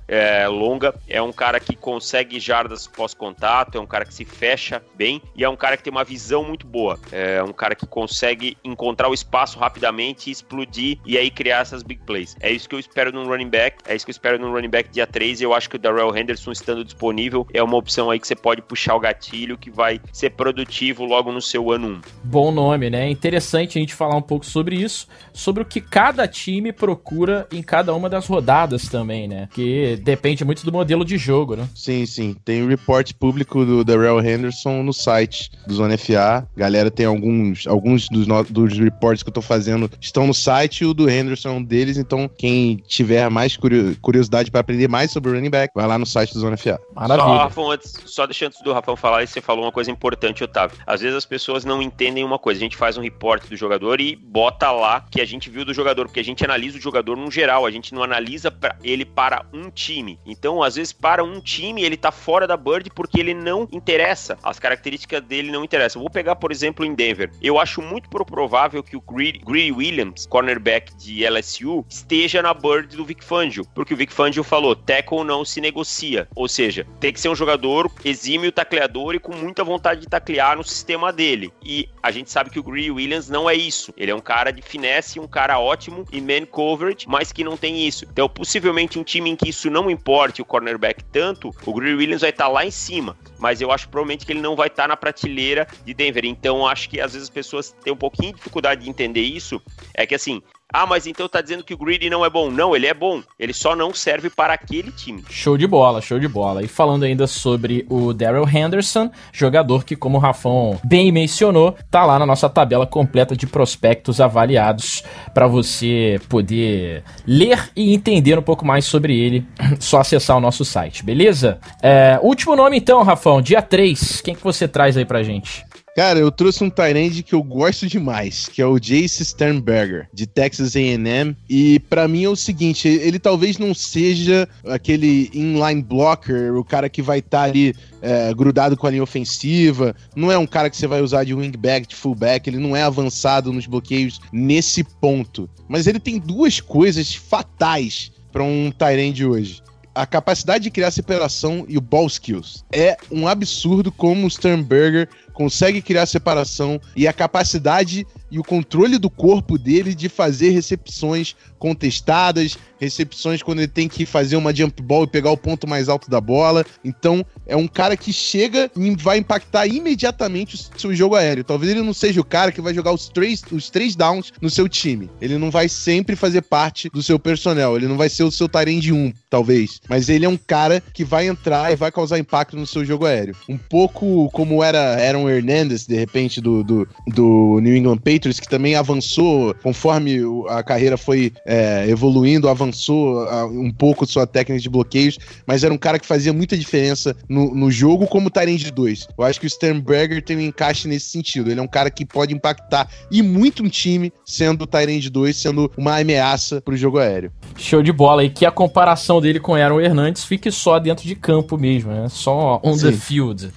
é, longa. É um cara que consegue jardas pós-contato, é um cara que se fecha bem e é um cara que tem uma visão muito boa. É um cara que consegue encontrar o espaço rapidamente, explodir e aí criar essas big plays. É isso que eu espero num running back, é isso que eu espero num running back dia 3 e eu acho que o Darrell Henderson estando disponível é uma opção aí que você pode puxar o gatilho que vai ser produtivo logo no seu ano 1. Bom nome, né? Interessante a gente falar um pouco sobre isso, sobre o que cada time procura em cada uma das rodadas também, né? Que depende muito do modelo de jogo, né? Sim, sim. Tem o um report público do Darrell Henderson no site do Zona FA. Galera tem alguns, alguns dos, dos reports que eu tô fazendo estão no site e o do Henderson é um deles, então quem tiver mais curiosidade para aprender mais sobre o running back, vai lá no site do Zona FA. Maravilha. Só, Rafão, antes, só deixando antes do Rafão falar, você falou uma coisa importante, Otávio. Às vezes as pessoas não entendem uma coisa. A gente faz um report do jogador e bota lá que a gente viu do jogador, porque a gente analisa o jogador no geral, a gente não analisa ele para um time. Então, às vezes, para um time, ele tá fora da Bird porque ele não interessa. As características dele não interessam. Vou pegar, por exemplo, em Denver. Eu acho muito provável que o Greedy Williams, cornerback de LSU, esteja na Bird do Vic Fangio, porque o Vic Fangio falou, tackle não se negocia. Ou seja, tem que ser um jogador exímio tacleador e com muita vontade de taclear no sistema dele. E a gente sabe que o Greedy Williams não é isso. Ele é um cara de finesse, um cara ótimo em man coverage, mas que não tem isso. Então, possivelmente um time em que isso não importe o cornerback tanto, o Greedy Williams vai estar lá em cima. Mas eu acho provavelmente que ele não vai estar na prateleira de Denver. Então, acho que às vezes as pessoas têm um pouquinho de dificuldade de entender isso. É que assim, ah, mas então tá dizendo que o Greedy não é bom. Não, ele é bom. Ele só não serve para aquele time. Show de bola, show de bola. E falando ainda sobre o Daryl Henderson, jogador que, como o Rafão bem mencionou, tá lá na nossa tabela completa de prospectos avaliados para você poder ler e entender um pouco mais sobre ele. Só acessar o nosso site, beleza? É, último nome então, Rafão, dia 3. Quem que você traz aí pra gente? Cara, eu trouxe um Tyrande que eu gosto demais, que é o Jace Sternberger, de Texas A&M. E para mim é o seguinte, ele talvez não seja aquele inline blocker, o cara que vai estar tá ali é, grudado com a linha ofensiva. Não é um cara que você vai usar de wingback, de fullback. Ele não é avançado nos bloqueios nesse ponto. Mas ele tem duas coisas fatais para um Tyrande hoje a capacidade de criar separação e o ball skills. É um absurdo como o Sternberger consegue criar separação e a capacidade e o controle do corpo dele de fazer recepções contestadas, recepções quando ele tem que fazer uma jump ball e pegar o ponto mais alto da bola. Então, é um cara que chega e vai impactar imediatamente o seu jogo aéreo. Talvez ele não seja o cara que vai jogar os três, os três downs no seu time. Ele não vai sempre fazer parte do seu personnel. Ele não vai ser o seu de 1, talvez. Mas ele é um cara que vai entrar e vai causar impacto no seu jogo aéreo. Um pouco como era Aaron Hernandez, de repente, do, do, do New England Patriots, que também avançou conforme a carreira foi é, evoluindo, avançou um pouco sua técnica de bloqueios, mas era um cara que fazia muita diferença no, no jogo como Tyrande 2. Eu acho que o Sternberger tem um encaixe nesse sentido. Ele é um cara que pode impactar e muito um time sendo o Tyrande 2, sendo uma ameaça pro jogo aéreo. Show de bola. E que a comparação dele com Aaron Hernandes fique só dentro de campo mesmo, né? Só on Sim. the field.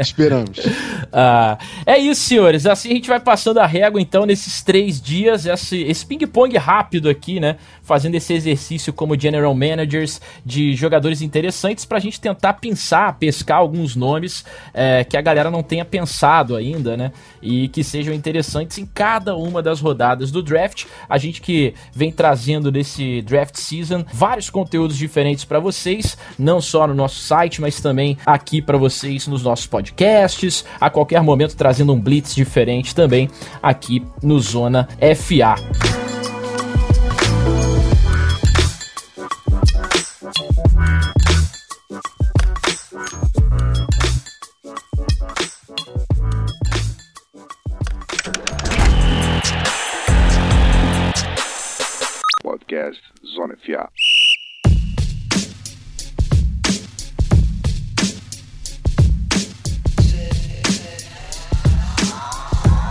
Esperamos. ah, é isso, senhores. Assim a gente vai passando a régua, então, nesses três dias, esse, esse ping-pong rápido aqui né? Fazendo esse exercício como general managers de jogadores interessantes para a gente tentar pensar, pescar alguns nomes é, que a galera não tenha pensado ainda, né? E que sejam interessantes em cada uma das rodadas do draft. A gente que vem trazendo nesse draft season vários conteúdos diferentes para vocês, não só no nosso site, mas também aqui para vocês nos nossos podcasts, a qualquer momento trazendo um blitz diferente também aqui no Zona FA. Podcast Zona FA.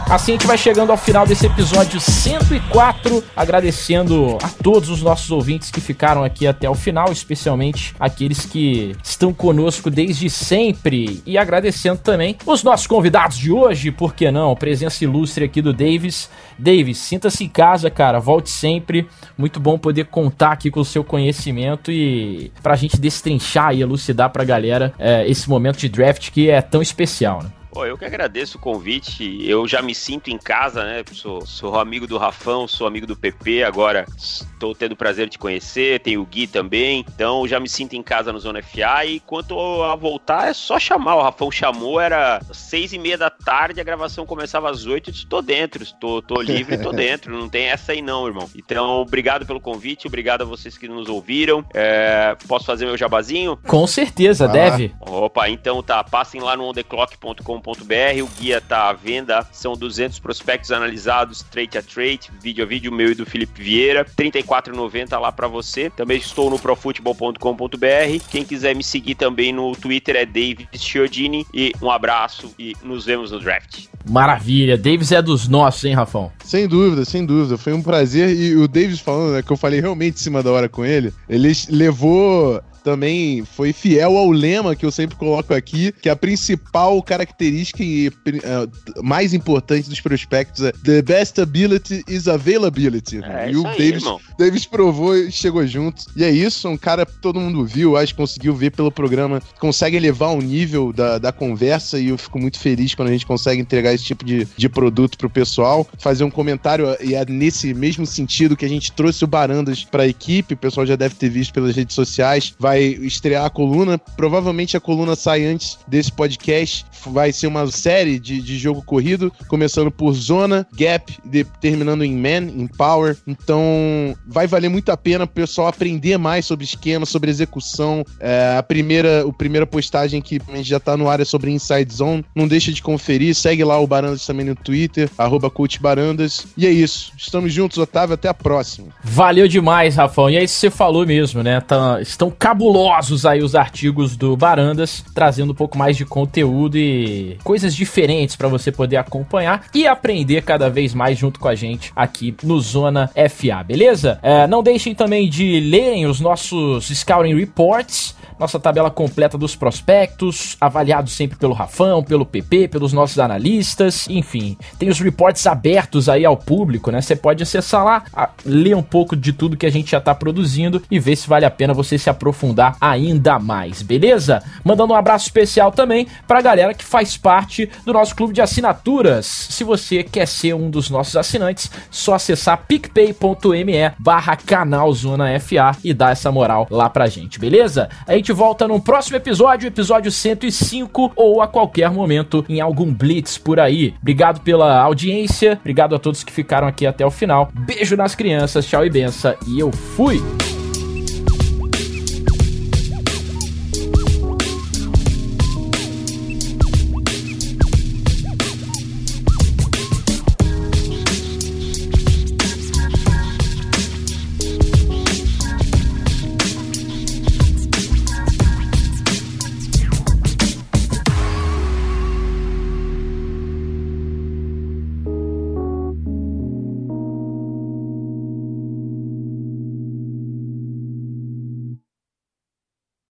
Assim a gente vai chegando ao final desse episódio 104, agradecendo a todos os nossos ouvintes que ficaram aqui até o final, especialmente aqueles que estão conosco desde sempre e agradecendo também os nossos convidados de hoje, por que não? Presença ilustre aqui do Davis. Davis, sinta-se em casa, cara, volte sempre. Muito bom poder contar aqui com o seu conhecimento e pra gente destrinchar e elucidar pra galera é, esse momento de draft que é tão especial, né? Pô, eu que agradeço o convite. Eu já me sinto em casa, né? Sou, sou amigo do Rafão, sou amigo do PP, agora estou tendo o prazer de conhecer, tem o Gui também. Então já me sinto em casa no Zona FA. E quanto a voltar, é só chamar. O Rafão chamou, era seis e meia da tarde, a gravação começava às oito. Estou dentro, estou tô livre, estou dentro. Não tem essa aí, não, irmão. Então, obrigado pelo convite, obrigado a vocês que nos ouviram. É, posso fazer meu jabazinho? Com certeza, ah. deve. Opa, então tá. Passem lá no ontheclock.com o guia está à venda, são 200 prospectos analisados, trade a trade, vídeo a vídeo meu e do Felipe Vieira, R$ 34,90 lá para você. Também estou no profutebol.com.br. Quem quiser me seguir também no Twitter é David Chiodini e um abraço e nos vemos no draft. Maravilha, Davis é dos nossos, hein, Rafão? Sem dúvida, sem dúvida. Foi um prazer. E o Davis falando, né, que eu falei realmente em cima da hora com ele, ele levou também foi fiel ao lema que eu sempre coloco aqui, que a principal característica e uh, mais importante dos prospectos é the best ability is availability. É e o aí, Davis, Davis provou e chegou junto. E é isso, um cara que todo mundo viu, acho que conseguiu ver pelo programa, consegue elevar o nível da, da conversa e eu fico muito feliz quando a gente consegue entregar esse tipo de, de produto pro pessoal. Fazer um comentário, e é nesse mesmo sentido que a gente trouxe o Barandas pra equipe, o pessoal já deve ter visto pelas redes sociais, vai vai estrear a coluna. Provavelmente a coluna sai antes desse podcast. Vai ser uma série de, de jogo corrido, começando por zona, gap, de, terminando em man, em power. Então vai valer muito a pena o pessoal aprender mais sobre esquema, sobre execução. É, a primeira, o primeira postagem que a gente já tá no ar é sobre Inside Zone. Não deixa de conferir. Segue lá o Barandas também no Twitter, arroba Barandas. E é isso. Estamos juntos, Otávio. Até a próxima. Valeu demais, Rafão. E é isso que você falou mesmo, né? Tá, estão cabulosos aí os artigos do Barandas, trazendo um pouco mais de conteúdo e coisas diferentes para você poder acompanhar e aprender cada vez mais junto com a gente aqui no Zona FA, beleza? É, não deixem também de lerem os nossos Scouting Reports nossa tabela completa dos prospectos, avaliado sempre pelo Rafão, pelo PP, pelos nossos analistas, enfim, tem os reports abertos aí ao público, né? Você pode acessar lá, ler um pouco de tudo que a gente já tá produzindo e ver se vale a pena você se aprofundar ainda mais, beleza? Mandando um abraço especial também pra galera que faz parte do nosso clube de assinaturas. Se você quer ser um dos nossos assinantes, só acessar picpay.me barra canal FA e dar essa moral lá pra gente, beleza? A gente gente volta no próximo episódio, episódio 105, ou a qualquer momento em algum Blitz por aí. Obrigado pela audiência, obrigado a todos que ficaram aqui até o final. Beijo nas crianças, tchau e benção, e eu fui!